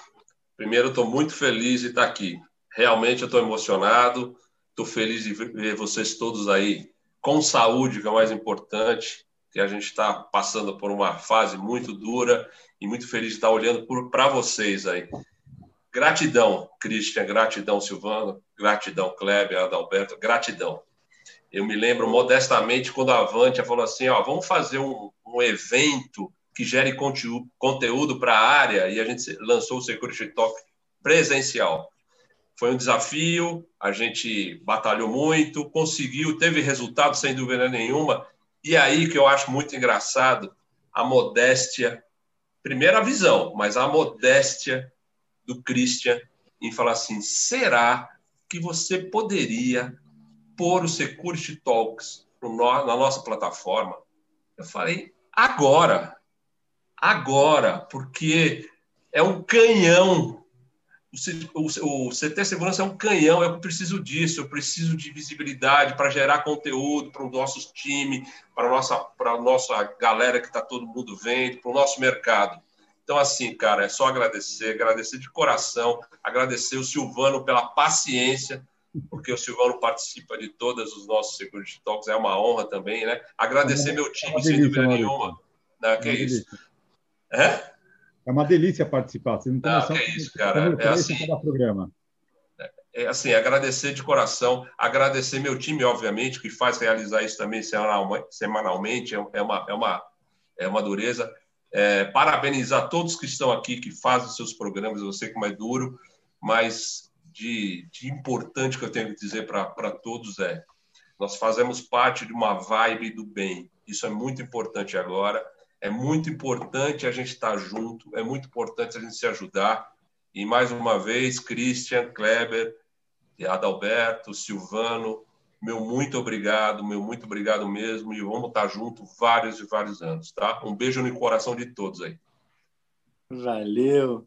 primeiro, estou muito feliz de estar aqui. Realmente eu estou emocionado, estou feliz de ver vocês todos aí com saúde, que é o mais importante, que a gente está passando por uma fase muito dura e muito feliz de estar olhando para vocês aí. Gratidão, Christian, gratidão, Silvano, gratidão, Kleber, Adalberto, gratidão. Eu me lembro modestamente quando a Avantia falou assim: ó, vamos fazer um, um evento que gere conteúdo para a área, e a gente lançou o Security Talk presencial. Foi um desafio, a gente batalhou muito, conseguiu, teve resultado sem dúvida nenhuma. E aí que eu acho muito engraçado a modéstia, primeira visão, mas a modéstia do Christian em falar assim: será que você poderia pôr o Security Talks na nossa plataforma? Eu falei: agora, agora, porque é um canhão. O, CT Segurança é um canhão, eu preciso disso, eu preciso de visibilidade para gerar conteúdo para os nossos times, para a nossa, nossa galera que está todo mundo vendo, para o nosso mercado. Então, assim, cara, é só agradecer, agradecer de coração, agradecer o Silvano pela paciência, porque o Silvano participa de todos os nossos Security Talks, é uma honra também, né? Agradecer meu time, sem dúvida nenhuma. Não, que é isso. É? É uma delícia participar. Você não, não que é isso, cara. É assim, cada programa. É assim, agradecer de coração, agradecer meu time, obviamente, que faz realizar isso também semanalmente, é uma, é uma, é uma dureza. É, parabenizar todos que estão aqui, que fazem seus programas, eu sei como é duro, mas de, de importante que eu tenho que dizer para todos é: nós fazemos parte de uma vibe do bem. Isso é muito importante agora. É muito importante a gente estar junto, é muito importante a gente se ajudar. E mais uma vez, Christian, Kleber, Adalberto, Silvano, meu muito obrigado, meu muito obrigado mesmo, e vamos estar junto vários e vários anos, tá? Um beijo no coração de todos aí. Valeu.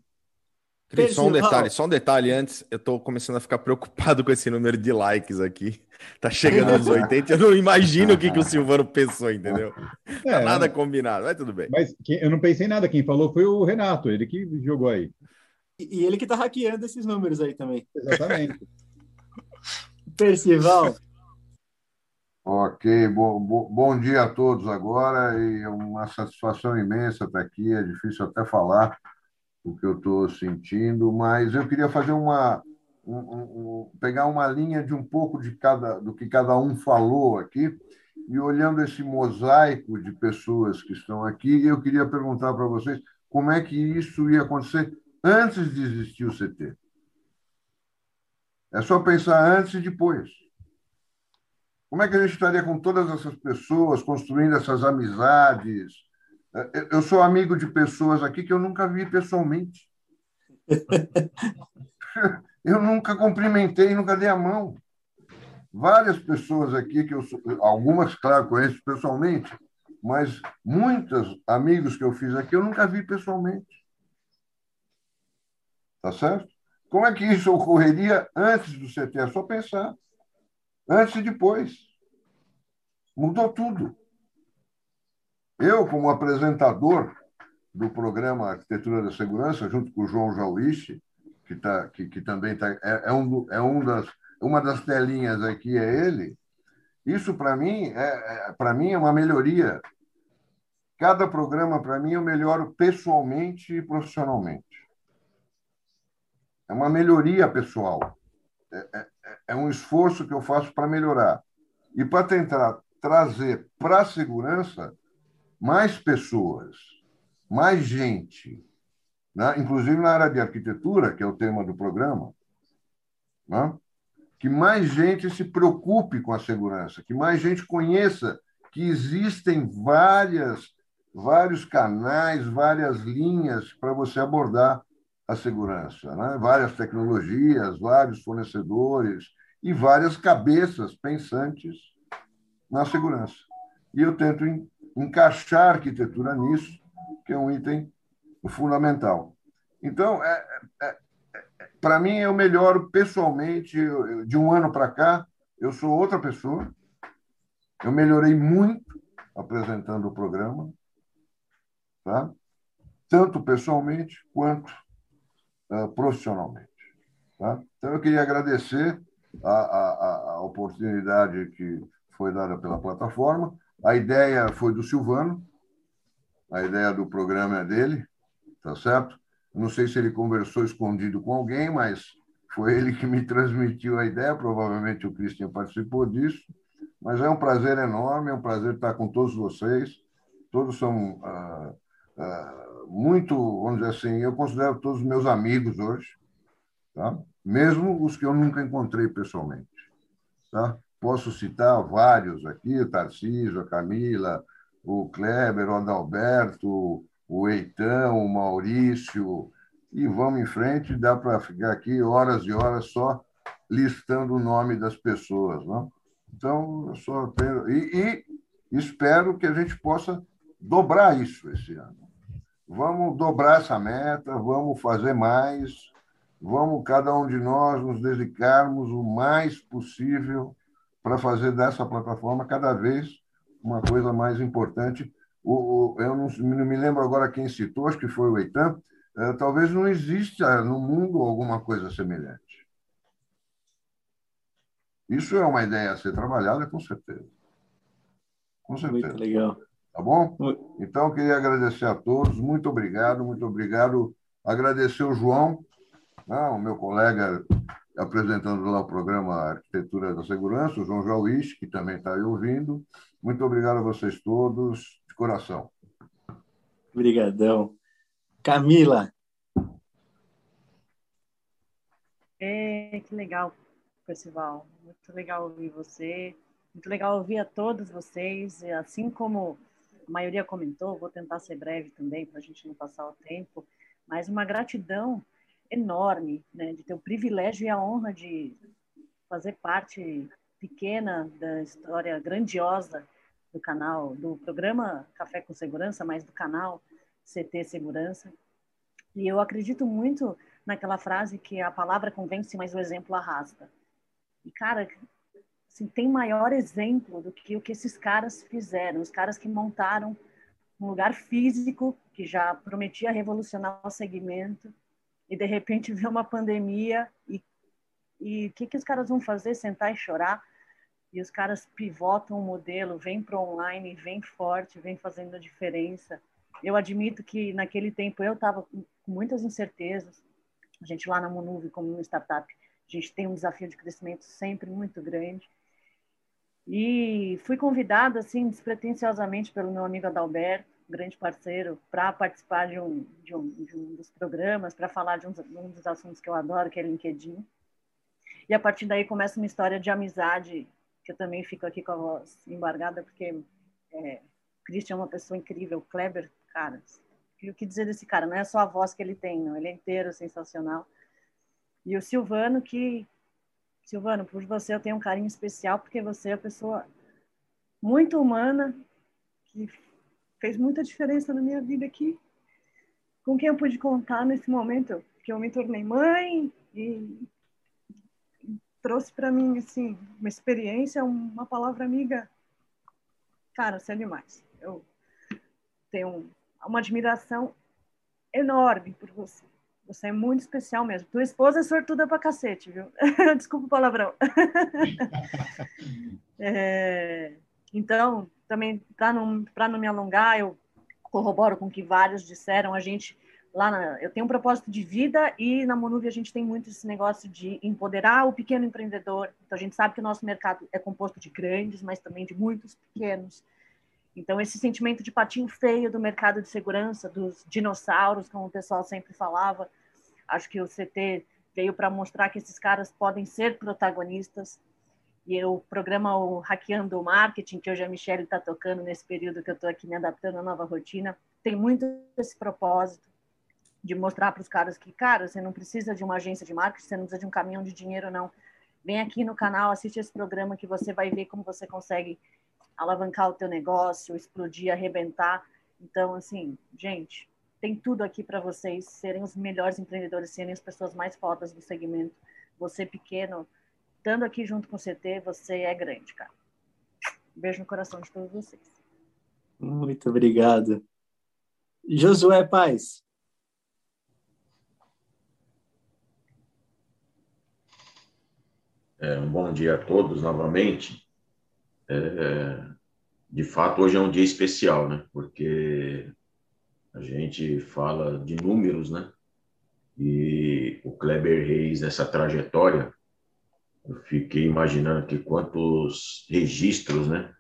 Cris, só um detalhe, só um detalhe antes, eu estou começando a ficar preocupado com esse número de likes aqui. Tá chegando aos 80, eu não imagino o que, que o Silvano pensou, entendeu? É, tá nada combinado, mas tudo bem. Mas eu não pensei nada, quem falou foi o Renato, ele que jogou aí. E ele que tá hackeando esses números aí também. Exatamente. Percival. Ok, bom, bom dia a todos agora e é uma satisfação imensa estar aqui, é difícil até falar o que eu estou sentindo, mas eu queria fazer uma um, um, pegar uma linha de um pouco de cada do que cada um falou aqui e olhando esse mosaico de pessoas que estão aqui, eu queria perguntar para vocês como é que isso ia acontecer antes de existir o CT. É só pensar antes e depois. Como é que a gente estaria com todas essas pessoas, construindo essas amizades? É, eu sou amigo de pessoas aqui que eu nunca vi pessoalmente. Eu nunca cumprimentei, nunca dei a mão. Várias pessoas aqui que eu algumas, claro, conheço pessoalmente, mas muitos amigos que eu fiz aqui eu nunca vi pessoalmente. Tá certo? Como é que isso ocorreria antes do CT? É só pensar. Antes e depois. Mudou tudo. Eu, como apresentador do programa Arquitetura da Segurança, junto com o João Jauiche, que, tá, que, que também tá, é, é, um, é um das, uma das telinhas aqui, é ele. Isso, para mim, é, é mim, é uma melhoria. Cada programa, para mim, eu melhoro pessoalmente e profissionalmente. É uma melhoria pessoal. É, é, é um esforço que eu faço para melhorar. E para tentar trazer para a segurança mais pessoas, mais gente, né? inclusive na área de arquitetura, que é o tema do programa, né? que mais gente se preocupe com a segurança, que mais gente conheça que existem várias, vários canais, várias linhas para você abordar a segurança. Né? Várias tecnologias, vários fornecedores e várias cabeças pensantes na segurança. E eu tento encaixar a arquitetura nisso, que é um item fundamental. Então, é, é, é, para mim, eu melhoro pessoalmente. de um ano para cá, eu sou outra pessoa. Eu melhorei muito apresentando o programa, tá? tanto pessoalmente quanto uh, profissionalmente. Tá? Então, eu queria agradecer a, a, a oportunidade que foi dada pela plataforma. A ideia foi do Silvano, a ideia do programa é dele, tá certo? Não sei se ele conversou escondido com alguém, mas foi ele que me transmitiu a ideia. Provavelmente o Cristian participou disso. Mas é um prazer enorme, é um prazer estar com todos vocês. Todos são ah, ah, muito, vamos dizer assim, eu considero todos meus amigos hoje, tá? mesmo os que eu nunca encontrei pessoalmente. Tá? Posso citar vários aqui, o Tarcísio, a Camila, o Kleber, o Adalberto, o Eitão, o Maurício, e vamos em frente, dá para ficar aqui horas e horas só listando o nome das pessoas. Não? Então, eu só tenho... E, e espero que a gente possa dobrar isso esse ano. Vamos dobrar essa meta, vamos fazer mais, vamos cada um de nós nos dedicarmos o mais possível para fazer dessa plataforma cada vez uma coisa mais importante o, eu não, não, me lembro agora quem citou, acho que foi o Eitan, é, talvez não exista no mundo alguma coisa semelhante. Isso é uma ideia a ser trabalhada, com certeza. Com certeza. Muito legal. Tá bom? Então, eu queria agradecer a todos. Muito obrigado, muito obrigado. Agradecer o João, né, o meu colega apresentando lá o programa Arquitetura da Segurança, o João Jauís, que também está aí ouvindo. Muito obrigado a vocês todos, coração. Obrigadão. Camila. É, que legal, Percival. Muito legal ouvir você. Muito legal ouvir a todos vocês. E assim como a maioria comentou, vou tentar ser breve também, para a gente não passar o tempo, mas uma gratidão enorme, né, de ter o privilégio e a honra de fazer parte pequena da história grandiosa do canal, do programa Café com Segurança, mas do canal CT Segurança. E eu acredito muito naquela frase que a palavra convence, mas o exemplo arrasta. E, cara, assim, tem maior exemplo do que o que esses caras fizeram, os caras que montaram um lugar físico que já prometia revolucionar o segmento e de repente vê uma pandemia e o que que os caras vão fazer? Sentar e chorar? E os caras pivotam o modelo, vêm para online, vêm forte, vêm fazendo a diferença. Eu admito que naquele tempo eu estava com muitas incertezas. A gente lá na Monuve, como uma startup, a gente tem um desafio de crescimento sempre muito grande. E fui convidada, assim, despretensiosamente pelo meu amigo Adalberto, grande parceiro, para participar de um, de, um, de um, dos programas, para falar de um, um, dos assuntos que eu adoro, que é LinkedIn. E a partir daí começa uma história de amizade, que eu também fico aqui com a voz embargada, porque é, Christian é uma pessoa incrível, Kleber, cara, o que dizer desse cara? Não é só a voz que ele tem, não, ele é inteiro sensacional. E o Silvano, que. Silvano, por você eu tenho um carinho especial, porque você é uma pessoa muito humana, que fez muita diferença na minha vida aqui, com quem eu pude contar nesse momento que eu me tornei mãe e trouxe para mim assim uma experiência, uma palavra amiga. Cara, você é demais. Eu tenho uma admiração enorme por você. Você é muito especial mesmo. Tua esposa é sortuda pra cacete, viu? Desculpa o palavrão. é, então, também, para não, não me alongar, eu corroboro com o que vários disseram, a gente lá na, eu tenho um propósito de vida e na Monuvi a gente tem muito esse negócio de empoderar o pequeno empreendedor. Então a gente sabe que o nosso mercado é composto de grandes, mas também de muitos pequenos. Então esse sentimento de patinho feio do mercado de segurança, dos dinossauros, como o pessoal sempre falava, acho que o CT veio para mostrar que esses caras podem ser protagonistas e o programa o Hackeando o Marketing, que hoje a Michelle está tocando nesse período que eu estou aqui me adaptando à nova rotina, tem muito esse propósito de mostrar para os caras que, cara, você não precisa de uma agência de marketing, você não precisa de um caminhão de dinheiro, não. Vem aqui no canal, assiste esse programa que você vai ver como você consegue alavancar o teu negócio, explodir, arrebentar. Então, assim, gente, tem tudo aqui para vocês serem os melhores empreendedores, serem as pessoas mais fodas do segmento. Você pequeno, estando aqui junto com o CT, você é grande, cara. Beijo no coração de todos vocês. Muito obrigado. Josué Paz. É, um bom dia a todos novamente. É, de fato, hoje é um dia especial, né? Porque a gente fala de números, né? E o Kleber Reis, essa trajetória, eu fiquei imaginando aqui quantos registros, né,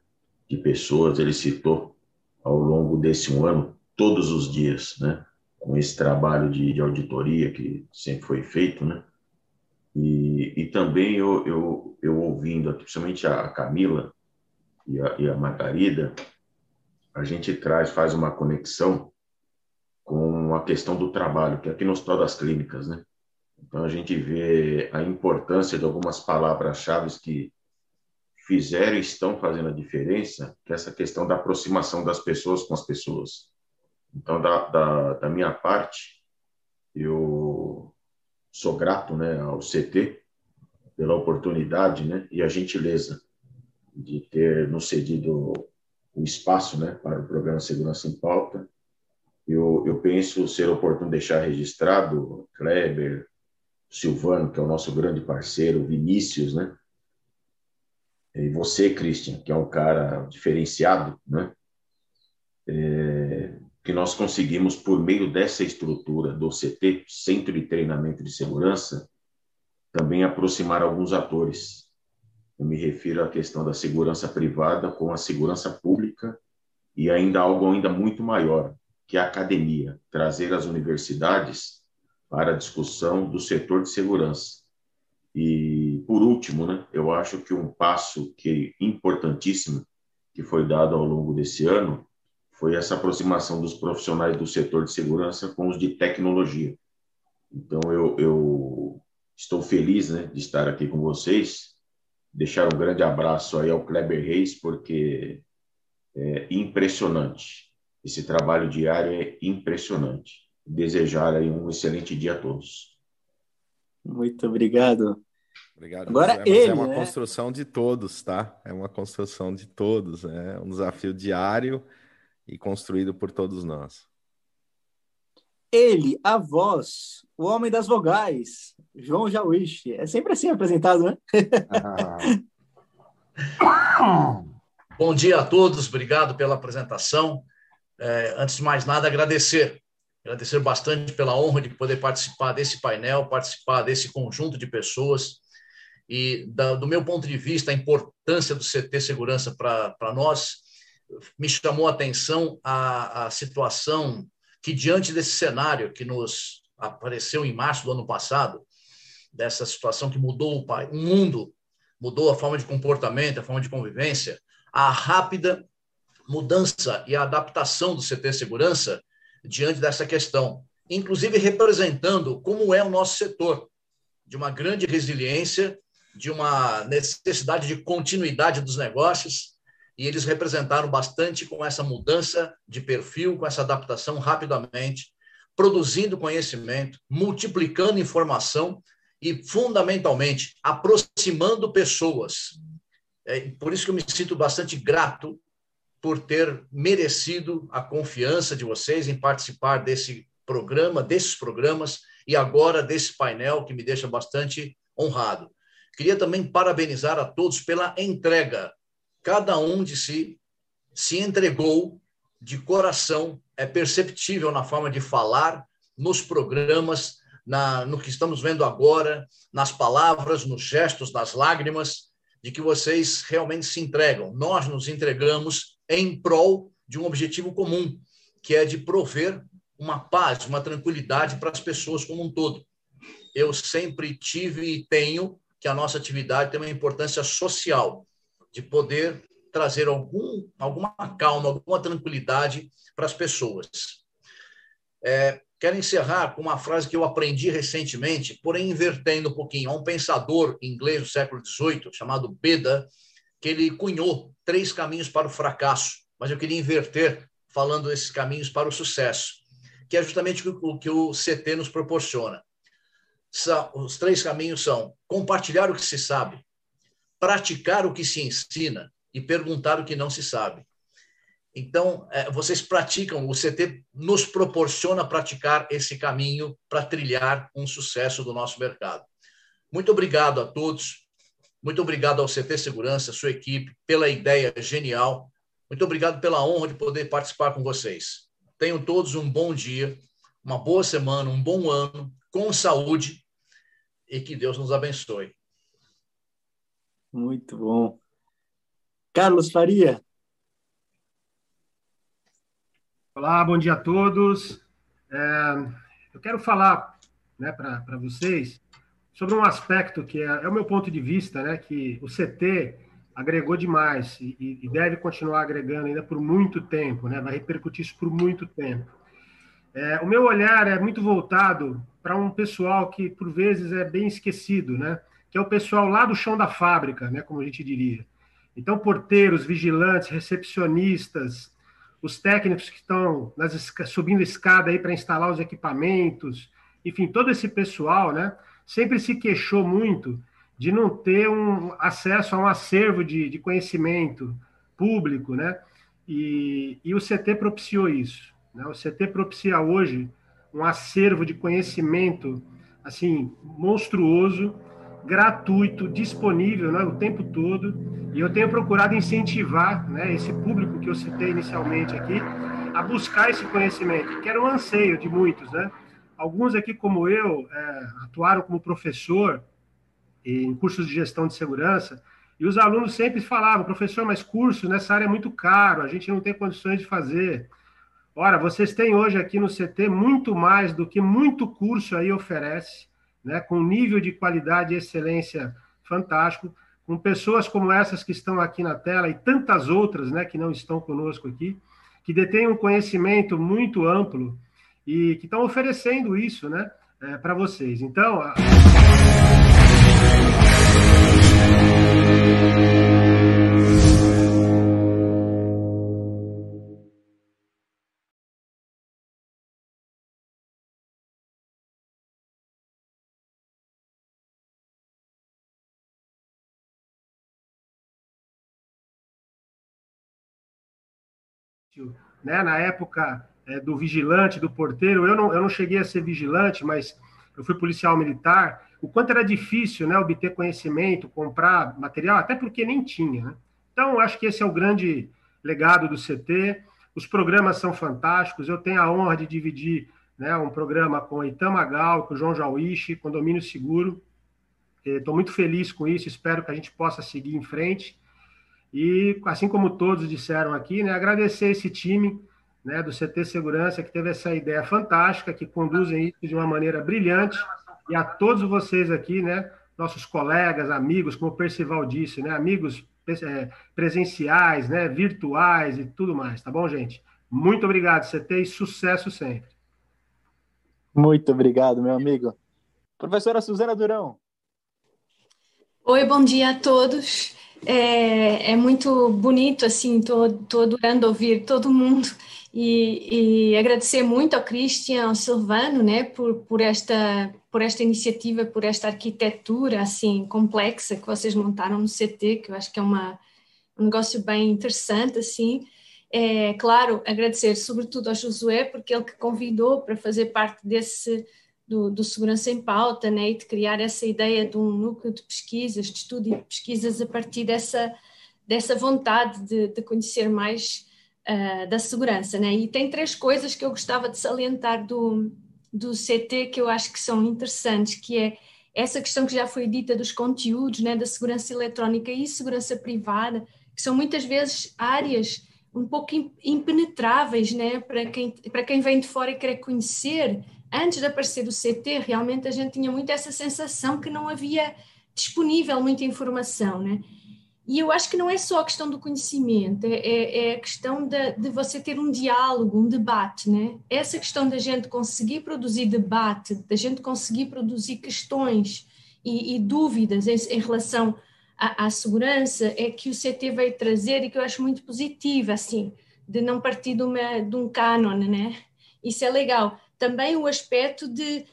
de pessoas ele citou ao longo desse um ano, todos os dias, né, com esse trabalho de, de auditoria que sempre foi feito, né, e, e também eu, eu, eu ouvindo, principalmente a Camila e a, e a Margarida, a gente traz, faz uma conexão com a questão do trabalho, que é aqui no Hospital das Clínicas, né? Então, a gente vê a importância de algumas palavras-chave que fizeram e estão fazendo a diferença, que é essa questão da aproximação das pessoas com as pessoas. Então, da, da, da minha parte, eu sou grato né, ao CT pela oportunidade né, e a gentileza de ter nos cedido o espaço né, para o programa Segurança em Pauta. Eu, eu penso ser oportuno deixar registrado Kleber, Silvano, que é o nosso grande parceiro, Vinícius, né? E você, Christian, que é um cara diferenciado, né? É, que nós conseguimos, por meio dessa estrutura do CT, Centro de Treinamento de Segurança, também aproximar alguns atores. Eu me refiro à questão da segurança privada com a segurança pública e ainda algo ainda muito maior, que é a academia, trazer as universidades para a discussão do setor de segurança. E, por último, né, eu acho que um passo que importantíssimo que foi dado ao longo desse ano foi essa aproximação dos profissionais do setor de segurança com os de tecnologia. Então, eu, eu estou feliz né, de estar aqui com vocês. Deixar um grande abraço aí ao Kleber Reis, porque é impressionante. Esse trabalho diário é impressionante. Desejar aí um excelente dia a todos. Muito obrigado. Obrigado. Agora José, ele, é uma né? construção de todos, tá? É uma construção de todos, é um desafio diário e construído por todos nós. Ele, a voz, o homem das vogais, João Jauiche. É sempre assim apresentado, né? Bom dia a todos, obrigado pela apresentação. É, antes de mais nada, agradecer. Agradecer bastante pela honra de poder participar desse painel, participar desse conjunto de pessoas. E, da, do meu ponto de vista, a importância do CT Segurança para nós me chamou a atenção a, a situação que, diante desse cenário que nos apareceu em março do ano passado, dessa situação que mudou o, mundo, mudou a forma de comportamento, a forma de convivência, a rápida mudança e a adaptação do CT Segurança diante dessa questão, inclusive representando como é o nosso setor, de uma grande resiliência, de uma necessidade de continuidade dos negócios, e eles representaram bastante com essa mudança de perfil, com essa adaptação rapidamente, produzindo conhecimento, multiplicando informação e, fundamentalmente, aproximando pessoas. É por isso que eu me sinto bastante grato por ter merecido a confiança de vocês em participar desse programa, desses programas e agora desse painel que me deixa bastante honrado. Queria também parabenizar a todos pela entrega. Cada um de si se entregou de coração, é perceptível na forma de falar, nos programas, na, no que estamos vendo agora, nas palavras, nos gestos, nas lágrimas, de que vocês realmente se entregam. Nós nos entregamos em prol de um objetivo comum, que é de prover uma paz, uma tranquilidade para as pessoas como um todo. Eu sempre tive e tenho que a nossa atividade tem uma importância social, de poder trazer algum, alguma calma, alguma tranquilidade para as pessoas. É, quero encerrar com uma frase que eu aprendi recentemente, porém invertendo um pouquinho. Há um pensador inglês do século XVIII, chamado Beda, que ele cunhou três caminhos para o fracasso, mas eu queria inverter falando esses caminhos para o sucesso, que é justamente o que o CT nos proporciona. Os três caminhos são compartilhar o que se sabe, praticar o que se ensina e perguntar o que não se sabe. Então, é, vocês praticam, o CT nos proporciona praticar esse caminho para trilhar um sucesso do nosso mercado. Muito obrigado a todos. Muito obrigado ao CT Segurança, sua equipe, pela ideia genial. Muito obrigado pela honra de poder participar com vocês. Tenham todos um bom dia, uma boa semana, um bom ano, com saúde e que Deus nos abençoe. Muito bom. Carlos Faria. Olá, bom dia a todos. É, eu quero falar né, para vocês sobre um aspecto que é, é, o meu ponto de vista, né, que o CT agregou demais e, e, deve continuar agregando ainda por muito tempo, né, vai repercutir isso por muito tempo. É, o meu olhar é muito voltado para um pessoal que, por vezes, é bem esquecido, né, que é o pessoal lá do chão da fábrica, né, como a gente diria. Então, porteiros, vigilantes, recepcionistas, os técnicos que estão nas, subindo escada aí para instalar os equipamentos, enfim, todo esse pessoal, né, sempre se queixou muito de não ter um acesso a um acervo de, de conhecimento público, né? e, e o CT propiciou isso. Né? O CT propicia hoje um acervo de conhecimento assim monstruoso, gratuito, disponível né, o tempo todo. E eu tenho procurado incentivar né, esse público que eu citei inicialmente aqui a buscar esse conhecimento, que era um anseio de muitos. Né? Alguns aqui, como eu, é, atuaram como professor em cursos de gestão de segurança, e os alunos sempre falavam, professor, mas curso nessa área é muito caro, a gente não tem condições de fazer. Ora, vocês têm hoje aqui no CT muito mais do que muito curso aí oferece, né, com nível de qualidade e excelência fantástico, com pessoas como essas que estão aqui na tela e tantas outras, né, que não estão conosco aqui, que detêm um conhecimento muito amplo e que estão oferecendo isso, né, é, para vocês. Então, a... né? Na época é, do vigilante, do porteiro, eu não, eu não cheguei a ser vigilante, mas eu fui policial militar. O quanto era difícil, né, obter conhecimento, comprar material, até porque nem tinha. Né? Então, acho que esse é o grande legado do CT. Os programas são fantásticos. Eu tenho a honra de dividir né, um programa com Itamagal, com o João Jauichi, Condomínio Seguro. Estou muito feliz com isso, espero que a gente possa seguir em frente. E, assim como todos disseram aqui, né, agradecer esse time né, do CT Segurança que teve essa ideia fantástica, que conduzem isso de uma maneira brilhante, e a todos vocês aqui, né, nossos colegas, amigos, como o Percival disse, né, amigos é, presenciais, né, virtuais e tudo mais, tá bom, gente? Muito obrigado, CT, e sucesso sempre. Muito obrigado, meu amigo. Professora Suzana Durão. Oi, bom dia a todos. É, é muito bonito, assim, estou adorando ouvir todo mundo e, e, agradecer muito ao Christian, ao Silvano, né, por, por, esta, por esta iniciativa, por esta arquitetura, assim, complexa que vocês montaram no CT, que eu acho que é uma, um negócio bem interessante, assim. É, claro, agradecer sobretudo ao Josué, porque ele que convidou para fazer parte desse do, do, Segurança em Pauta, né, e de criar essa ideia de um núcleo de pesquisas, de estudo e de pesquisas a partir dessa, dessa vontade de, de conhecer mais uh, da segurança. Né? E tem três coisas que eu gostava de salientar do, do CT que eu acho que são interessantes, que é essa questão que já foi dita dos conteúdos, né, da segurança eletrónica e segurança privada, que são muitas vezes áreas um pouco impenetráveis né, para, quem, para quem vem de fora e quer conhecer antes de aparecer o CT, realmente a gente tinha muito essa sensação que não havia disponível muita informação, né? E eu acho que não é só a questão do conhecimento, é, é, é a questão de, de, você ter um diálogo, um debate, né? Essa questão da gente conseguir produzir debate, da gente conseguir produzir questões e, e dúvidas em, em relação à, segurança é que o CT veio trazer e que eu acho muito positiva, assim, de não partir de, uma, de um canon, né? Isso é legal também o aspecto de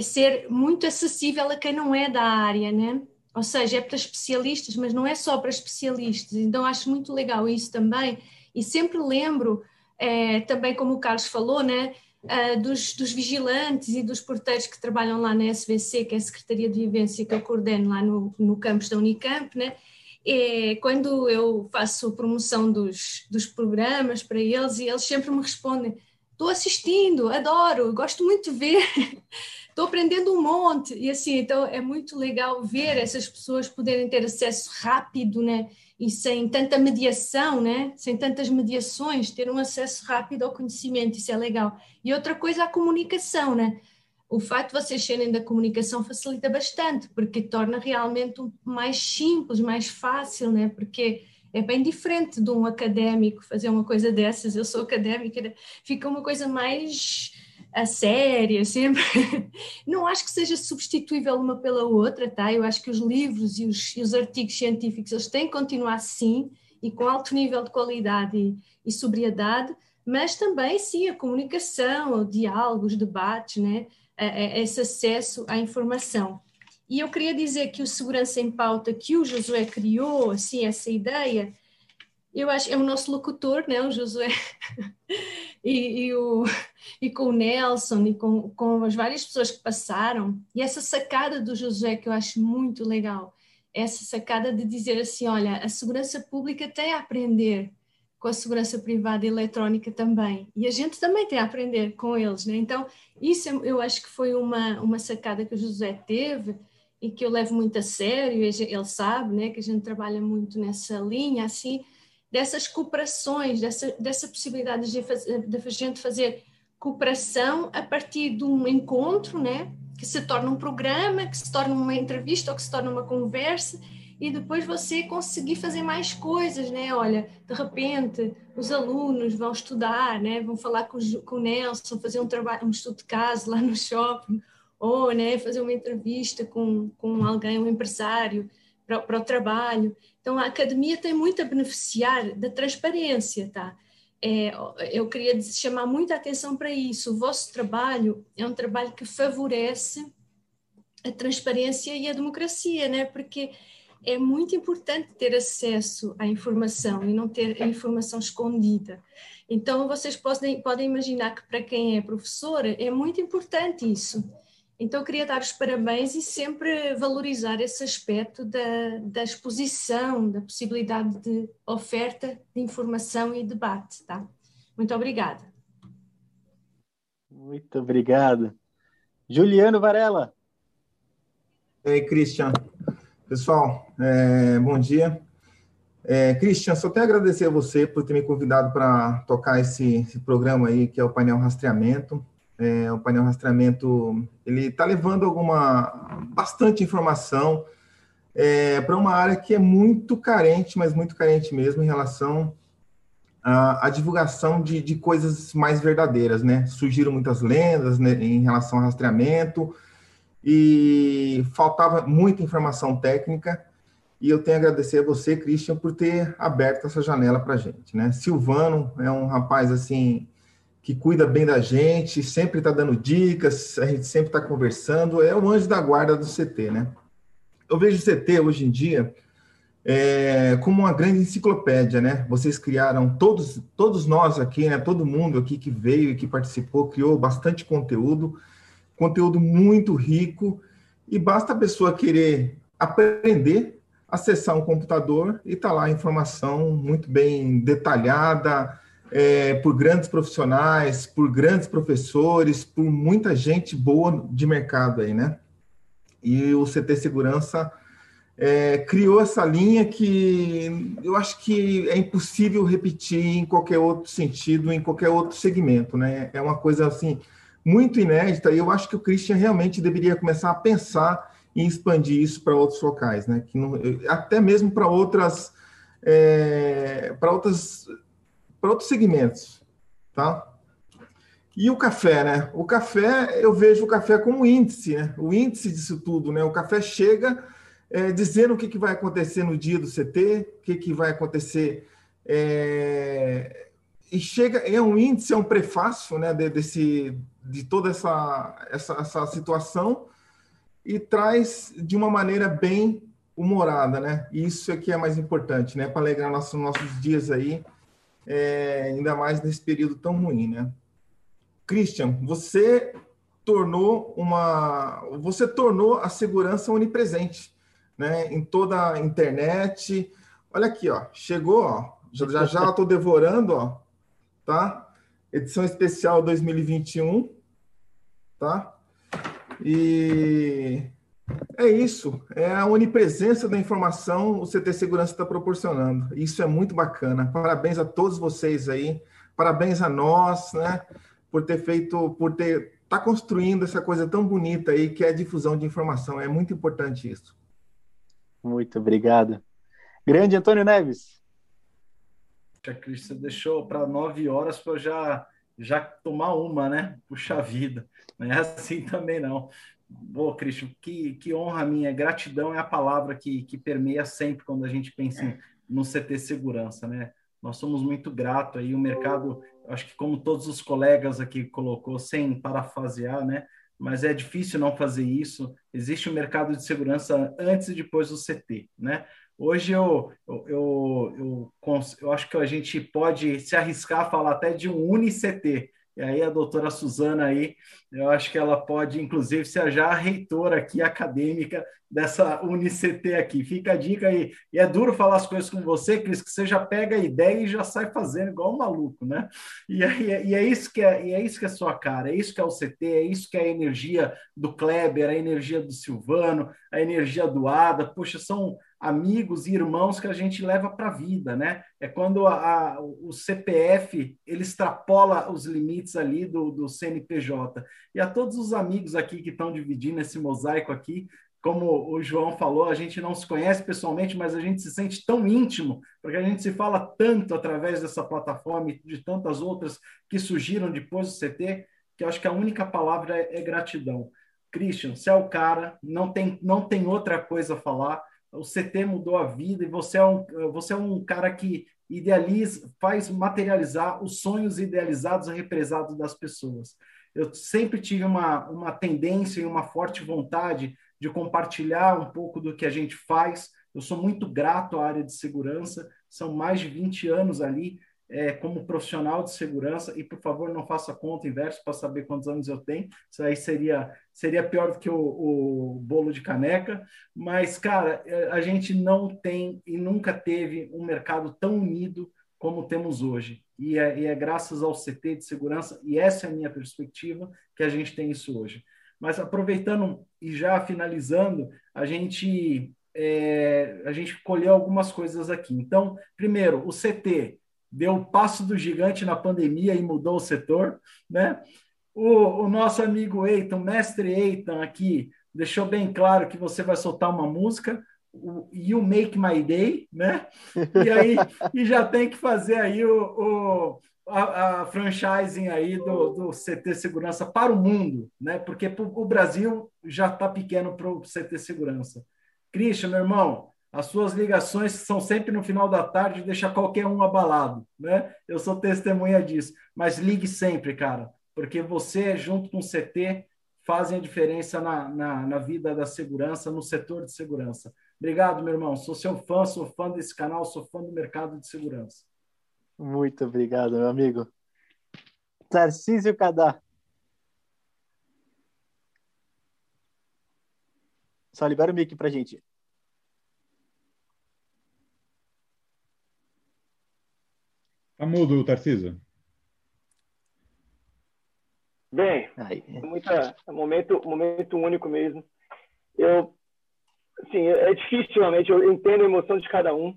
ser muito acessível a quem não é da área, né? Ou seja, é para especialistas, mas não é só para especialistas. Então acho muito legal isso também. E sempre lembro, é, também como o Carlos falou, né? Uh, dos, dos, vigilantes e dos porteiros que trabalham lá na SVC, que é a Secretaria de Vivência que eu coordeno lá no, no campus da Unicamp, né? E quando eu faço promoção dos, dos programas para eles, e eles sempre me respondem: estou assistindo, adoro, gosto muito de ver, estou aprendendo um monte. E assim, então é muito legal ver essas pessoas poderem ter acesso rápido, né? E sem tanta mediação, né? Sem tantas mediações, ter um acesso rápido ao conhecimento, isso é legal. E outra coisa, a comunicação, né? O fato de vocês serem da comunicação facilita bastante, porque torna realmente mais simples, mais fácil, né? Porque é bem diferente de um académico fazer uma coisa dessas. Eu sou académica, fica uma coisa mais a séria, sempre. Não acho que seja substituível uma pela outra, tá? Eu acho que os livros e os, e os artigos científicos eles têm que continuar assim e com alto nível de qualidade e, e sobriedade, mas também sim a comunicação, o diálogo, os debates, né? esse acesso à informação. E eu queria dizer que o Segurança em Pauta, que o Josué criou, assim, essa ideia, eu acho é o nosso locutor, né, o Josué, e, e, o, e com o Nelson e com, com as várias pessoas que passaram, e essa sacada do Josué que eu acho muito legal, essa sacada de dizer assim, olha, a segurança pública tem a aprender com a segurança privada e eletrónica também, e a gente também tem a aprender com eles, né? Então, isso eu acho que foi uma, uma sacada que o Josué teve, e que eu levo muito a sério, ele sabe, né, que a gente trabalha muito nessa linha, assim, dessas cooperações, dessa, dessa possibilidade de, de a gente fazer cooperação a partir de um encontro, né, que se torna um programa, que se torna uma entrevista ou que se torna uma conversa, e depois você conseguir fazer mais coisas, né? Olha, de repente os alunos vão estudar, né? Vão falar com, com o Nelson, fazer um trabalho, um estudo de caso lá no shopping, ou né, fazer uma entrevista com, com alguém, um empresário, para o trabalho. Então, a academia tem muito a beneficiar da transparência, tá? É, eu queria chamar muita atenção para isso. O vosso trabalho é um trabalho que favorece a transparência e a democracia, né? Porque é muito importante ter acesso à informação e não ter a informação escondida. Então, vocês podem, podem imaginar que para quem é professor é muito importante isso. Então, eu queria dar os parabéns e sempre valorizar esse aspecto da, da exposição, da possibilidade de oferta de informação e debate. Tá? Muito obrigada. Muito obrigado. Juliano Varela. Ei, Christian. Pessoal, é, bom dia. É, Christian, só tenho a agradecer a você por ter me convidado para tocar esse, esse programa aí, que é o painel rastreamento é, o painel rastreamento ele está levando alguma bastante informação é, para uma área que é muito carente, mas muito carente mesmo em relação à, à divulgação de, de, coisas mais verdadeiras, né? Surgiram muitas lendas né, em relação ao rastreamento e faltava muita informação técnica. E eu tenho a agradecer a você, Christian, por ter aberto essa janela para gente, né? Silvano é um rapaz assim que cuida bem da gente, sempre está dando dicas, a gente sempre está conversando, é o anjo da guarda do CT, né? Eu vejo o CT hoje em dia é, como uma grande enciclopédia, né? Vocês criaram, todos, todos nós aqui, né? Todo mundo aqui que veio e que participou, criou bastante conteúdo, conteúdo muito rico, e basta a pessoa querer aprender, acessar um computador e tá lá a informação muito bem detalhada, é, por grandes profissionais, por grandes professores, por muita gente boa de mercado aí, né? E o CT Segurança é, criou essa linha que eu acho que é impossível repetir em qualquer outro sentido, em qualquer outro segmento, né? É uma coisa assim muito inédita e eu acho que o Christian realmente deveria começar a pensar em expandir isso para outros locais, né? Que não, até mesmo para outras é, para outras para outros segmentos, tá? E o café, né? O café, eu vejo o café como índice, né? O índice disso tudo, né? O café chega é, dizendo o que, que vai acontecer no dia do CT, o que, que vai acontecer. É, e chega, é um índice, é um prefácio, né? De, desse, de toda essa, essa, essa situação e traz de uma maneira bem humorada, né? E isso é que é mais importante, né? Para alegrar nossos, nossos dias aí é, ainda mais nesse período tão ruim, né? Christian, você tornou uma, você tornou a segurança onipresente, né? Em toda a internet. Olha aqui, ó, chegou, ó, já já estou devorando, ó, tá? Edição especial 2021, tá? E é isso, é a onipresença da informação o CT Segurança está proporcionando. Isso é muito bacana. Parabéns a todos vocês aí, parabéns a nós, né, por ter feito, por ter tá construindo essa coisa tão bonita aí que é a difusão de informação. É muito importante isso. Muito obrigado. Grande Antônio Neves. A Cris, você deixou para nove horas para eu já já tomar uma, né? Puxa vida. Não é assim também não. Boa, Cristian, que, que honra minha. Gratidão é a palavra que, que permeia sempre quando a gente pensa em, no CT Segurança, né? Nós somos muito gratos aí, o mercado, acho que como todos os colegas aqui colocou, sem parafrasear, né? Mas é difícil não fazer isso. Existe o um mercado de segurança antes e depois do CT, né? Hoje eu, eu, eu, eu, eu acho que a gente pode se arriscar a falar até de um UniCT, e aí a doutora Suzana aí, eu acho que ela pode, inclusive, ser já a reitora aqui acadêmica dessa UniCT aqui. Fica a dica aí. E é duro falar as coisas com você, Cris, que você já pega a ideia e já sai fazendo igual um maluco, né? E, aí, e é isso que é, é isso que é sua cara, é isso que é o CT, é isso que é a energia do Kleber, a energia do Silvano, a energia do Ada. Poxa, são amigos e irmãos que a gente leva para a vida, né? É quando a, a, o CPF ele extrapola os limites ali do, do CNPJ. E a todos os amigos aqui que estão dividindo esse mosaico aqui, como o João falou, a gente não se conhece pessoalmente, mas a gente se sente tão íntimo, porque a gente se fala tanto através dessa plataforma e de tantas outras que surgiram depois do CT, que eu acho que a única palavra é, é gratidão. Christian, você é o cara, não tem, não tem outra coisa a falar o CT mudou a vida e você é um, você é um cara que idealiza, faz materializar os sonhos idealizados e represados das pessoas. Eu sempre tive uma, uma tendência e uma forte vontade de compartilhar um pouco do que a gente faz. Eu sou muito grato à área de segurança, são mais de 20 anos ali é, como profissional de segurança, e por favor não faça conta inverso para saber quantos anos eu tenho, isso aí seria, seria pior do que o, o bolo de caneca, mas, cara, é, a gente não tem e nunca teve um mercado tão unido como temos hoje, e é, e é graças ao CT de segurança, e essa é a minha perspectiva, que a gente tem isso hoje. Mas aproveitando e já finalizando, a gente é, a gente colheu algumas coisas aqui. Então, primeiro, o CT deu o passo do gigante na pandemia e mudou o setor, né? O, o nosso amigo Eitan, mestre Eitan aqui, deixou bem claro que você vai soltar uma música, o You Make My Day, né? E aí e já tem que fazer aí o, o a, a, franchising aí do, do CT Segurança para o mundo, né? Porque o Brasil já está pequeno para o CT Segurança. Christian, meu irmão, as suas ligações são sempre no final da tarde, deixa qualquer um abalado, né? Eu sou testemunha disso. Mas ligue sempre, cara, porque você, junto com o CT, fazem a diferença na, na, na, vida da segurança, no setor de segurança. Obrigado, meu irmão. Sou seu fã, sou fã desse canal, sou fã do mercado de segurança. Muito obrigado, meu amigo. Tarcísio Cadá. Só libera o mic pra gente. Tá mudo, Tarcísio. Bem, é muita, é um momento, momento único mesmo. Eu, assim, é difícil realmente, eu entendo a emoção de cada um.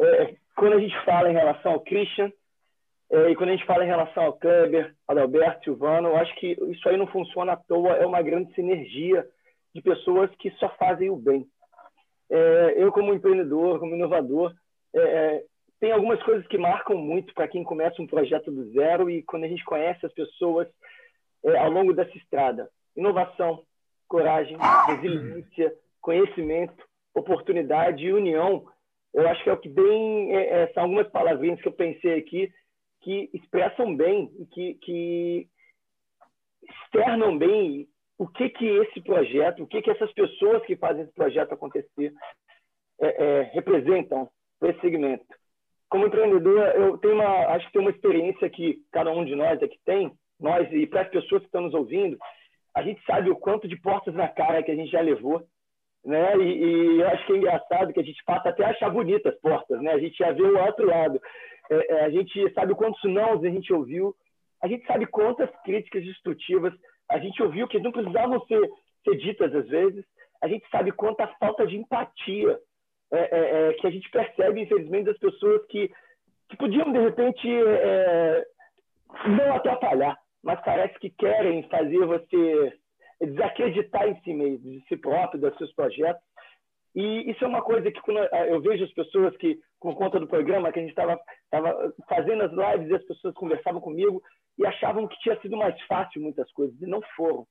É, quando a gente fala em relação ao Christian, é, e quando a gente fala em relação ao Kleber, ao Alberto, Silvano, eu acho que isso aí não funciona à toa, é uma grande sinergia de pessoas que só fazem o bem. É, eu, como empreendedor, como inovador, é, é tem algumas coisas que marcam muito para quem começa um projeto do zero e quando a gente conhece as pessoas é, ao longo dessa estrada. Inovação, coragem, resiliência, conhecimento, oportunidade e união. Eu acho que é o que bem é, é, são algumas palavrinhas que eu pensei aqui que expressam bem e que, que externam bem o que que esse projeto, o que que essas pessoas que fazem esse projeto acontecer é, é, representam para esse segmento como empreendedor, eu tenho uma, acho que tem uma experiência que cada um de nós aqui tem, nós e para as pessoas que estão nos ouvindo, a gente sabe o quanto de portas na cara que a gente já levou, né? E, e acho que é engraçado que a gente passa até a achar bonitas as portas, né? A gente já vê o outro lado. É, é, a gente sabe quantos não a gente ouviu, a gente sabe quantas críticas destrutivas a gente ouviu que não precisavam ser, ser ditas às vezes. A gente sabe quanta falta de empatia é, é, é, que a gente percebe, infelizmente, das pessoas que, que podiam, de repente, é, não atrapalhar, mas parece que querem fazer você desacreditar em si mesmo, de si próprio, dos seus projetos. E isso é uma coisa que quando eu vejo as pessoas que, com conta do programa, que a gente estava fazendo as lives e as pessoas conversavam comigo e achavam que tinha sido mais fácil muitas coisas, e não foram.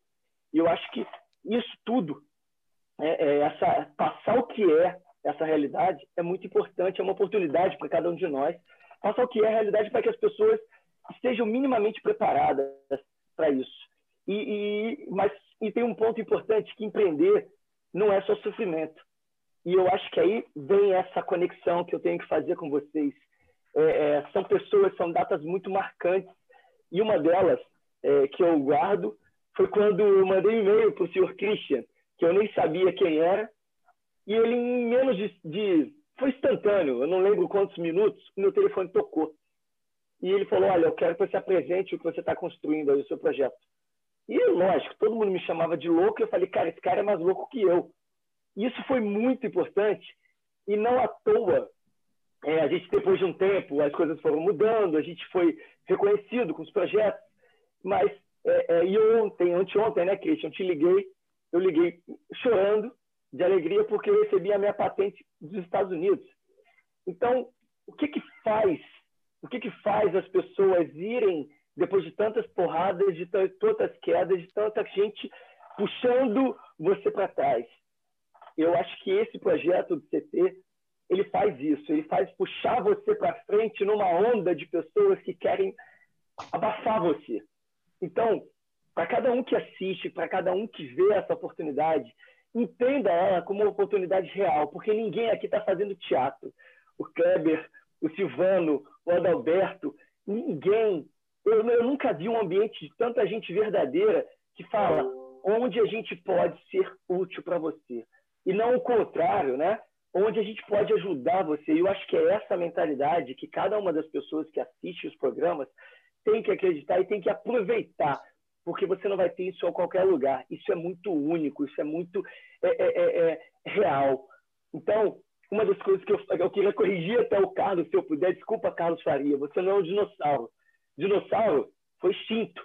E eu acho que isso tudo, é, é essa, passar o que é essa realidade é muito importante, é uma oportunidade para cada um de nós. Faça o que é a realidade para que as pessoas estejam minimamente preparadas para isso. E, e, mas, e tem um ponto importante, que empreender não é só sofrimento. E eu acho que aí vem essa conexão que eu tenho que fazer com vocês. É, é, são pessoas, são datas muito marcantes. E uma delas, é, que eu guardo, foi quando eu mandei um e-mail para o senhor Christian, que eu nem sabia quem era, e ele, em menos de, de. Foi instantâneo, eu não lembro quantos minutos, meu telefone tocou. E ele falou: Olha, eu quero que você apresente o que você está construindo aí, o seu projeto. E, lógico, todo mundo me chamava de louco, e eu falei: Cara, esse cara é mais louco que eu. Isso foi muito importante, e não à toa. É, a gente, depois de um tempo, as coisas foram mudando, a gente foi reconhecido com os projetos, mas, é, é, e ontem, anteontem, né, Christian, eu te liguei, eu liguei chorando de alegria porque eu recebi a minha patente dos Estados Unidos. Então, o que que faz o que, que faz as pessoas irem, depois de tantas porradas, de tantas quedas, de tanta gente puxando você para trás? Eu acho que esse projeto do CT ele faz isso, ele faz puxar você para frente numa onda de pessoas que querem abafar você. Então, para cada um que assiste, para cada um que vê essa oportunidade, entenda ela como uma oportunidade real, porque ninguém aqui está fazendo teatro. O Kleber, o Silvano, o Adalberto, ninguém. Eu, eu nunca vi um ambiente de tanta gente verdadeira que fala onde a gente pode ser útil para você. E não o contrário, né? Onde a gente pode ajudar você. E eu acho que é essa mentalidade que cada uma das pessoas que assiste os programas tem que acreditar e tem que aproveitar, porque você não vai ter isso em qualquer lugar. Isso é muito único, isso é muito é, é, é, é real. Então, uma das coisas que eu, eu queria corrigir até o Carlos, se eu puder, desculpa, Carlos Faria, você não é um dinossauro. Dinossauro foi extinto.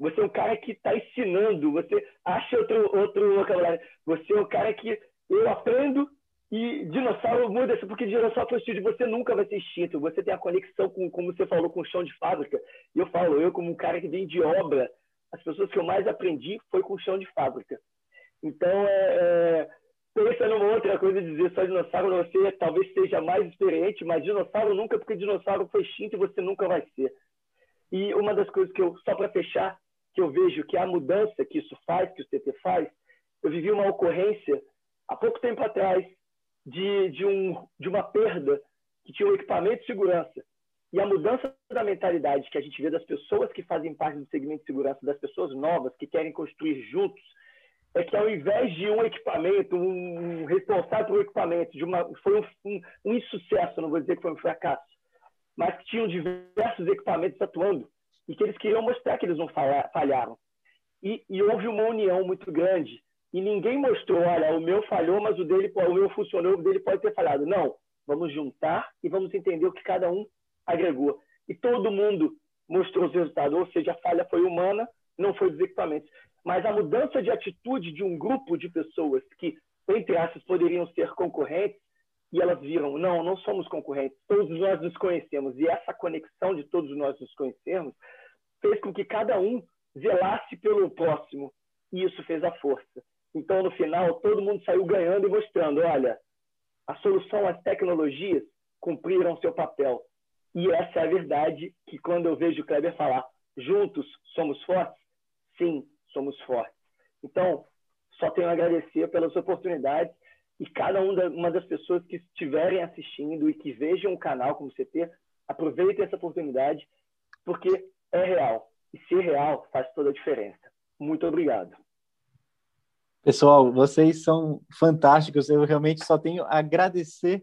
Você é um cara que está ensinando, você acha outro, outro vocabulário. Você é um cara que eu aprendo e dinossauro muda, porque dinossauro foi extinto, você nunca vai ser extinto. Você tem a conexão com, como você falou, com o chão de fábrica. E eu falo, eu como um cara que vem de obra, as pessoas que eu mais aprendi foi com o chão de fábrica. Então, é, é pensa numa outra coisa dizer só dinossauro, você talvez seja mais experiente, mas dinossauro nunca, porque dinossauro foi extinto e você nunca vai ser. E uma das coisas que eu, só para fechar, que eu vejo que a mudança que isso faz, que o CT faz, eu vivi uma ocorrência há pouco tempo atrás de, de, um, de uma perda que tinha um equipamento de segurança. E a mudança da mentalidade que a gente vê das pessoas que fazem parte do segmento de segurança, das pessoas novas que querem construir juntos, é que ao invés de um equipamento, um responsável pelo equipamento, de uma, foi um, um, um insucesso, não vou dizer que foi um fracasso, mas que tinham diversos equipamentos atuando e que eles queriam mostrar que eles não falharam. E, e, houve uma união muito grande. E ninguém mostrou, olha, o meu falhou, mas o dele, o meu funcionou, o dele pode ter falhado. Não, vamos juntar e vamos entender o que cada um agregou. E todo mundo mostrou os resultados, ou seja, a falha foi humana, não foi dos equipamentos mas a mudança de atitude de um grupo de pessoas que, entre aspas, poderiam ser concorrentes, e elas viram, não, não somos concorrentes, todos nós nos conhecemos. E essa conexão de todos nós nos conhecermos fez com que cada um zelasse pelo próximo, e isso fez a força. Então, no final, todo mundo saiu ganhando e mostrando, olha, a solução, as tecnologias cumpriram seu papel. E essa é a verdade que quando eu vejo o Kleber falar, juntos somos fortes, sim, somos fortes. Então, só tenho a agradecer pelas oportunidades e cada uma das pessoas que estiverem assistindo e que vejam o canal como CT, aproveitem essa oportunidade, porque é real. E ser real faz toda a diferença. Muito obrigado. Pessoal, vocês são fantásticos. Eu realmente só tenho a agradecer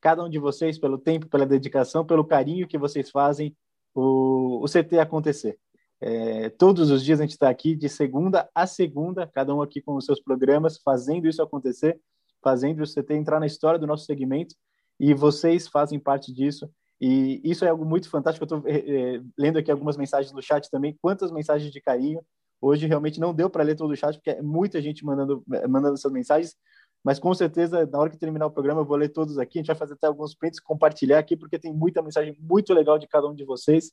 cada um de vocês pelo tempo, pela dedicação, pelo carinho que vocês fazem o, o CT acontecer. É, todos os dias a gente está aqui, de segunda a segunda, cada um aqui com os seus programas, fazendo isso acontecer, fazendo o CT entrar na história do nosso segmento, e vocês fazem parte disso. E isso é algo muito fantástico. Eu estou é, é, lendo aqui algumas mensagens no chat também. Quantas mensagens de carinho. Hoje realmente não deu para ler todo o chat, porque é muita gente mandando, mandando essas mensagens. Mas com certeza, na hora que terminar o programa, eu vou ler todos aqui. A gente vai fazer até alguns prints, compartilhar aqui, porque tem muita mensagem muito legal de cada um de vocês.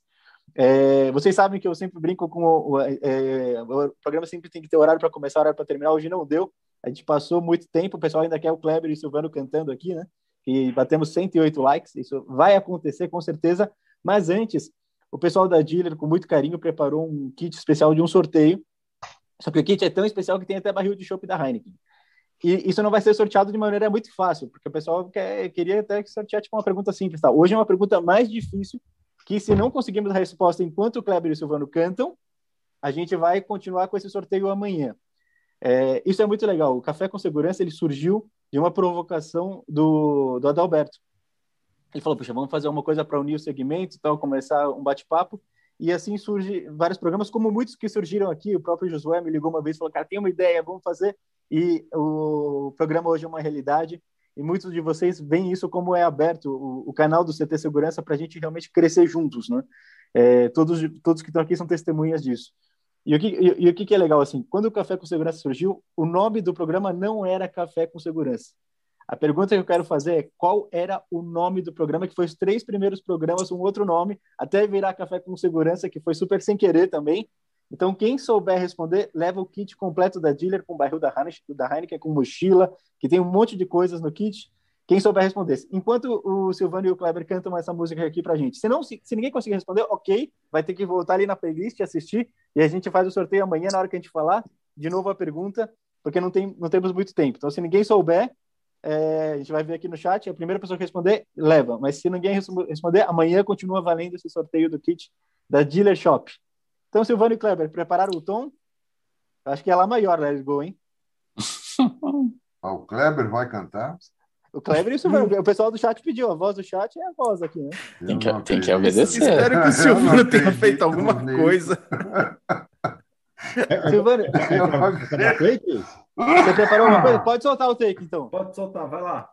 É, vocês sabem que eu sempre brinco com o, é, o programa sempre tem que ter horário para começar, horário para terminar. Hoje não deu. A gente passou muito tempo. O pessoal ainda quer o Kleber e o Silvano cantando aqui, né? E batemos 108 likes. Isso vai acontecer com certeza. Mas antes, o pessoal da Dealer, com muito carinho, preparou um kit especial de um sorteio. Só que o kit é tão especial que tem até barril de chopp da Heineken. E isso não vai ser sorteado de maneira muito fácil, porque o pessoal quer, queria até que sortear tipo, uma pergunta simples. Tá? Hoje é uma pergunta mais difícil, que se não conseguirmos a resposta enquanto o Kleber e o Silvano cantam, a gente vai continuar com esse sorteio amanhã. É, isso é muito legal. O Café com Segurança ele surgiu de uma provocação do, do Adalberto. Ele falou: Puxa, vamos fazer uma coisa para unir os segmentos, tal, começar um bate-papo. E assim surge vários programas, como muitos que surgiram aqui. O próprio Josué me ligou uma vez e falou: Cara, tem uma ideia, vamos fazer. E o programa hoje é uma realidade. E muitos de vocês veem isso como é aberto o, o canal do CT Segurança para a gente realmente crescer juntos, né? É, todos, todos que estão aqui são testemunhas disso. E o, que, e, e, o que é legal, assim, quando o Café com Segurança surgiu, o nome do programa não era Café com Segurança. A pergunta que eu quero fazer é qual era o nome do programa, que foi os três primeiros programas, um outro nome, até virar Café com Segurança, que foi super sem querer também. Então, quem souber responder, leva o kit completo da dealer com barril da Heineken, da Heineken com mochila, que tem um monte de coisas no kit. Quem souber responder. Enquanto o Silvano e o Kleber cantam essa música aqui pra gente. Se, não, se, se ninguém conseguir responder, ok, vai ter que voltar ali na playlist e assistir, e a gente faz o sorteio amanhã, na hora que a gente falar, de novo a pergunta, porque não, tem, não temos muito tempo. Então, se ninguém souber, é, a gente vai ver aqui no chat, a primeira pessoa que responder, leva. Mas se ninguém responder, amanhã continua valendo esse sorteio do kit da Dealer Shop. Então, Silvano e Kleber, prepararam o tom? Acho que é lá maior, Let's Go, hein? o Kleber vai cantar? O Kleber isso o pessoal do chat pediu, a voz do chat é a voz aqui, né? Tem que, tem que obedecer. Espero que o Silvano tenha feito alguma coisa. Silvano, você preparou uma coisa? Pode soltar o take, então. Pode soltar, vai lá.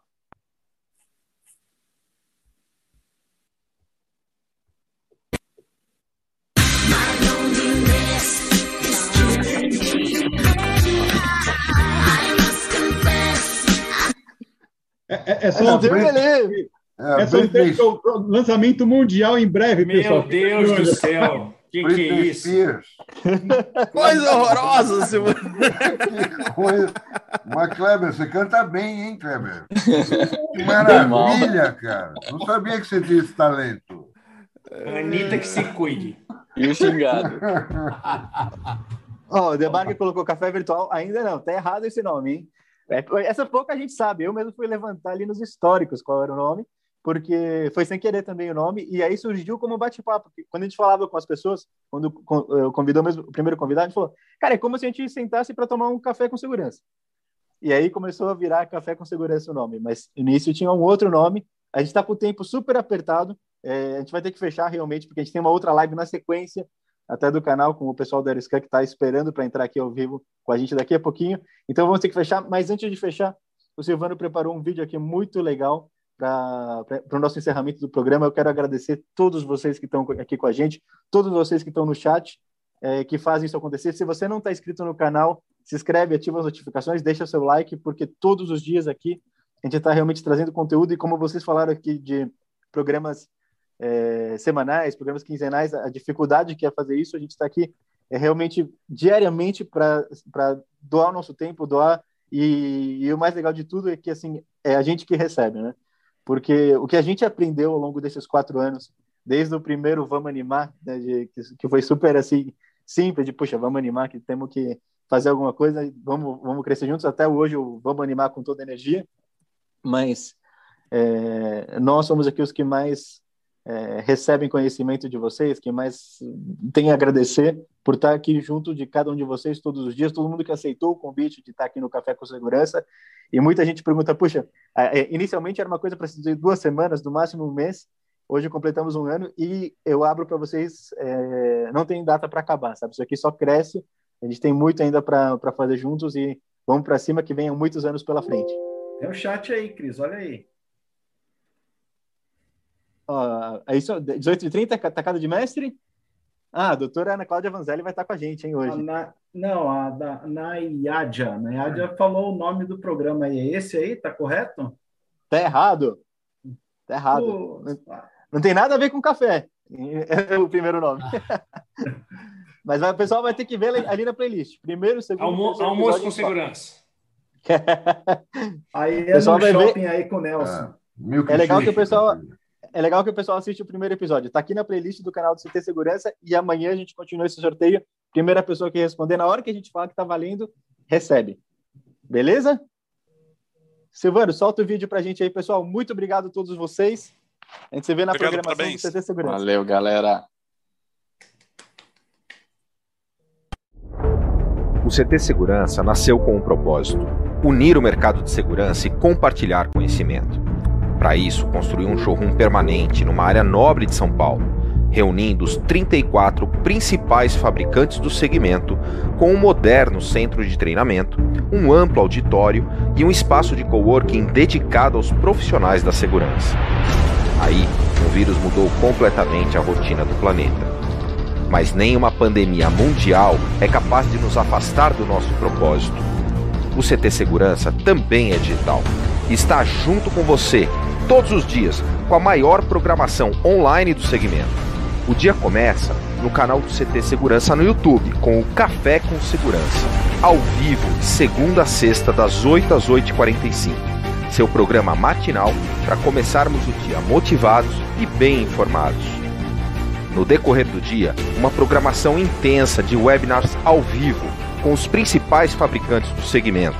É, é, é só um trecho, é, só um trecho, lançamento mundial em breve, Meu pessoal. Meu Deus do céu. Que que é isso? Coisa horrorosa, Silvano. Mas, Kleber, você canta bem, hein, Kleber? Que maravilha, cara. Não sabia que você tinha esse talento. Anitta que se cuide. E o xingado. Ó, oh, o Debarque colocou café virtual, ainda não, tá errado esse nome, hein? É, essa pouca a gente sabe. Eu mesmo fui levantar ali nos históricos qual era o nome, porque foi sem querer também o nome, e aí surgiu como bate-papo. Quando a gente falava com as pessoas, quando eu convidou mesmo, o primeiro convidado, a gente falou: Cara, é como se a gente sentasse para tomar um café com segurança. E aí começou a virar Café com Segurança o nome, mas no início tinha um outro nome. A gente está com o tempo super apertado, é, a gente vai ter que fechar realmente, porque a gente tem uma outra live na sequência até do canal com o pessoal da Eriscan que está esperando para entrar aqui ao vivo com a gente daqui a pouquinho. Então vamos ter que fechar, mas antes de fechar, o Silvano preparou um vídeo aqui muito legal para o nosso encerramento do programa. Eu quero agradecer todos vocês que estão aqui com a gente, todos vocês que estão no chat, é, que fazem isso acontecer. Se você não está inscrito no canal, se inscreve, ativa as notificações, deixa seu like, porque todos os dias aqui a gente está realmente trazendo conteúdo e como vocês falaram aqui de programas é, semanais, programas quinzenais, a dificuldade que é fazer isso, a gente está aqui é, realmente diariamente para doar o nosso tempo, doar, e, e, o mais legal de tudo é que assim é a gente que recebe, né? Porque o que a gente aprendeu ao longo desses quatro anos, desde o primeiro Vamos Animar, né, de, que, que foi super assim, simples, de puxa, vamos animar, que temos que fazer alguma coisa, vamos, vamos crescer juntos, até hoje Vamos Animar com toda a energia, mas é, nós somos aqui os que mais é, recebem conhecimento de vocês, que mais tem a agradecer por estar aqui junto de cada um de vocês todos os dias, todo mundo que aceitou o convite de estar aqui no Café com Segurança. E muita gente pergunta, puxa, é, inicialmente era uma coisa para ser duas semanas, no máximo um mês, hoje completamos um ano e eu abro para vocês, é, não tem data para acabar, sabe? Isso aqui só cresce, a gente tem muito ainda para fazer juntos e vamos para cima que venham muitos anos pela frente. O um chat aí, Cris, olha aí. Ó, é isso, 18h30, tacada de mestre? Ah, a doutora Ana Cláudia Vanzelli vai estar com a gente, hein, hoje. A na, não, a da Nayadia. Nayadia é. falou o nome do programa aí. É esse aí, tá correto? Tá errado. Tá errado. Não, não, tem nada a ver com café. É o primeiro nome. Mas o pessoal vai ter que ver ali na playlist. Primeiro, segundo, Almo Almoço com segurança. aí é no shopping ver... aí com o Nelson. É, é legal que o pessoal é legal que o pessoal assiste o primeiro episódio. Está aqui na playlist do canal do CT Segurança e amanhã a gente continua esse sorteio. Primeira pessoa que responder na hora que a gente fala que está valendo, recebe. Beleza? Silvano, solta o vídeo para a gente aí, pessoal. Muito obrigado a todos vocês. A gente se vê na obrigado, programação parabéns. do CT Segurança. Valeu, galera. O CT Segurança nasceu com um propósito: unir o mercado de segurança e compartilhar conhecimento. Para isso, construiu um showroom permanente numa área nobre de São Paulo, reunindo os 34 principais fabricantes do segmento com um moderno centro de treinamento, um amplo auditório e um espaço de coworking dedicado aos profissionais da segurança. Aí, o vírus mudou completamente a rotina do planeta. Mas nem uma pandemia mundial é capaz de nos afastar do nosso propósito. O CT Segurança também é digital. Está junto com você todos os dias com a maior programação online do segmento. O dia começa no canal do CT Segurança no YouTube com o Café com Segurança, ao vivo, segunda a sexta, das 8 às 8h45. Seu programa matinal para começarmos o dia motivados e bem informados. No decorrer do dia, uma programação intensa de webinars ao vivo com os principais fabricantes do segmento,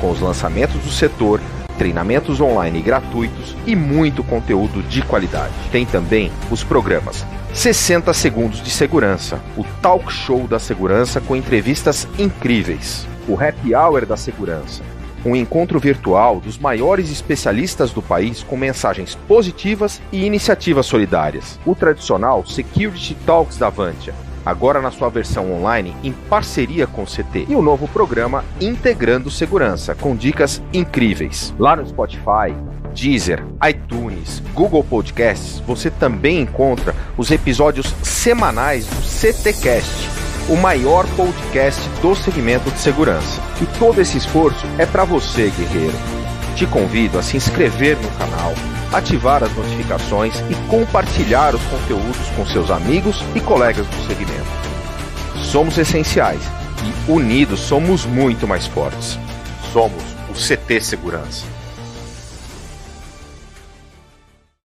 com os lançamentos do setor treinamentos online gratuitos e muito conteúdo de qualidade. Tem também os programas 60 Segundos de Segurança, o talk show da segurança com entrevistas incríveis, o Happy Hour da Segurança, um encontro virtual dos maiores especialistas do país com mensagens positivas e iniciativas solidárias, o tradicional Security Talks da Avantia, agora na sua versão online em parceria com o CT, e o novo programa Integrando Segurança, com dicas incríveis. Lá no Spotify, Deezer, iTunes, Google Podcasts, você também encontra os episódios semanais do CTcast, o maior podcast do segmento de segurança. E todo esse esforço é para você, guerreiro. Te convido a se inscrever no canal ativar as notificações e compartilhar os conteúdos com seus amigos e colegas do segmento. Somos essenciais e unidos somos muito mais fortes. Somos o CT Segurança.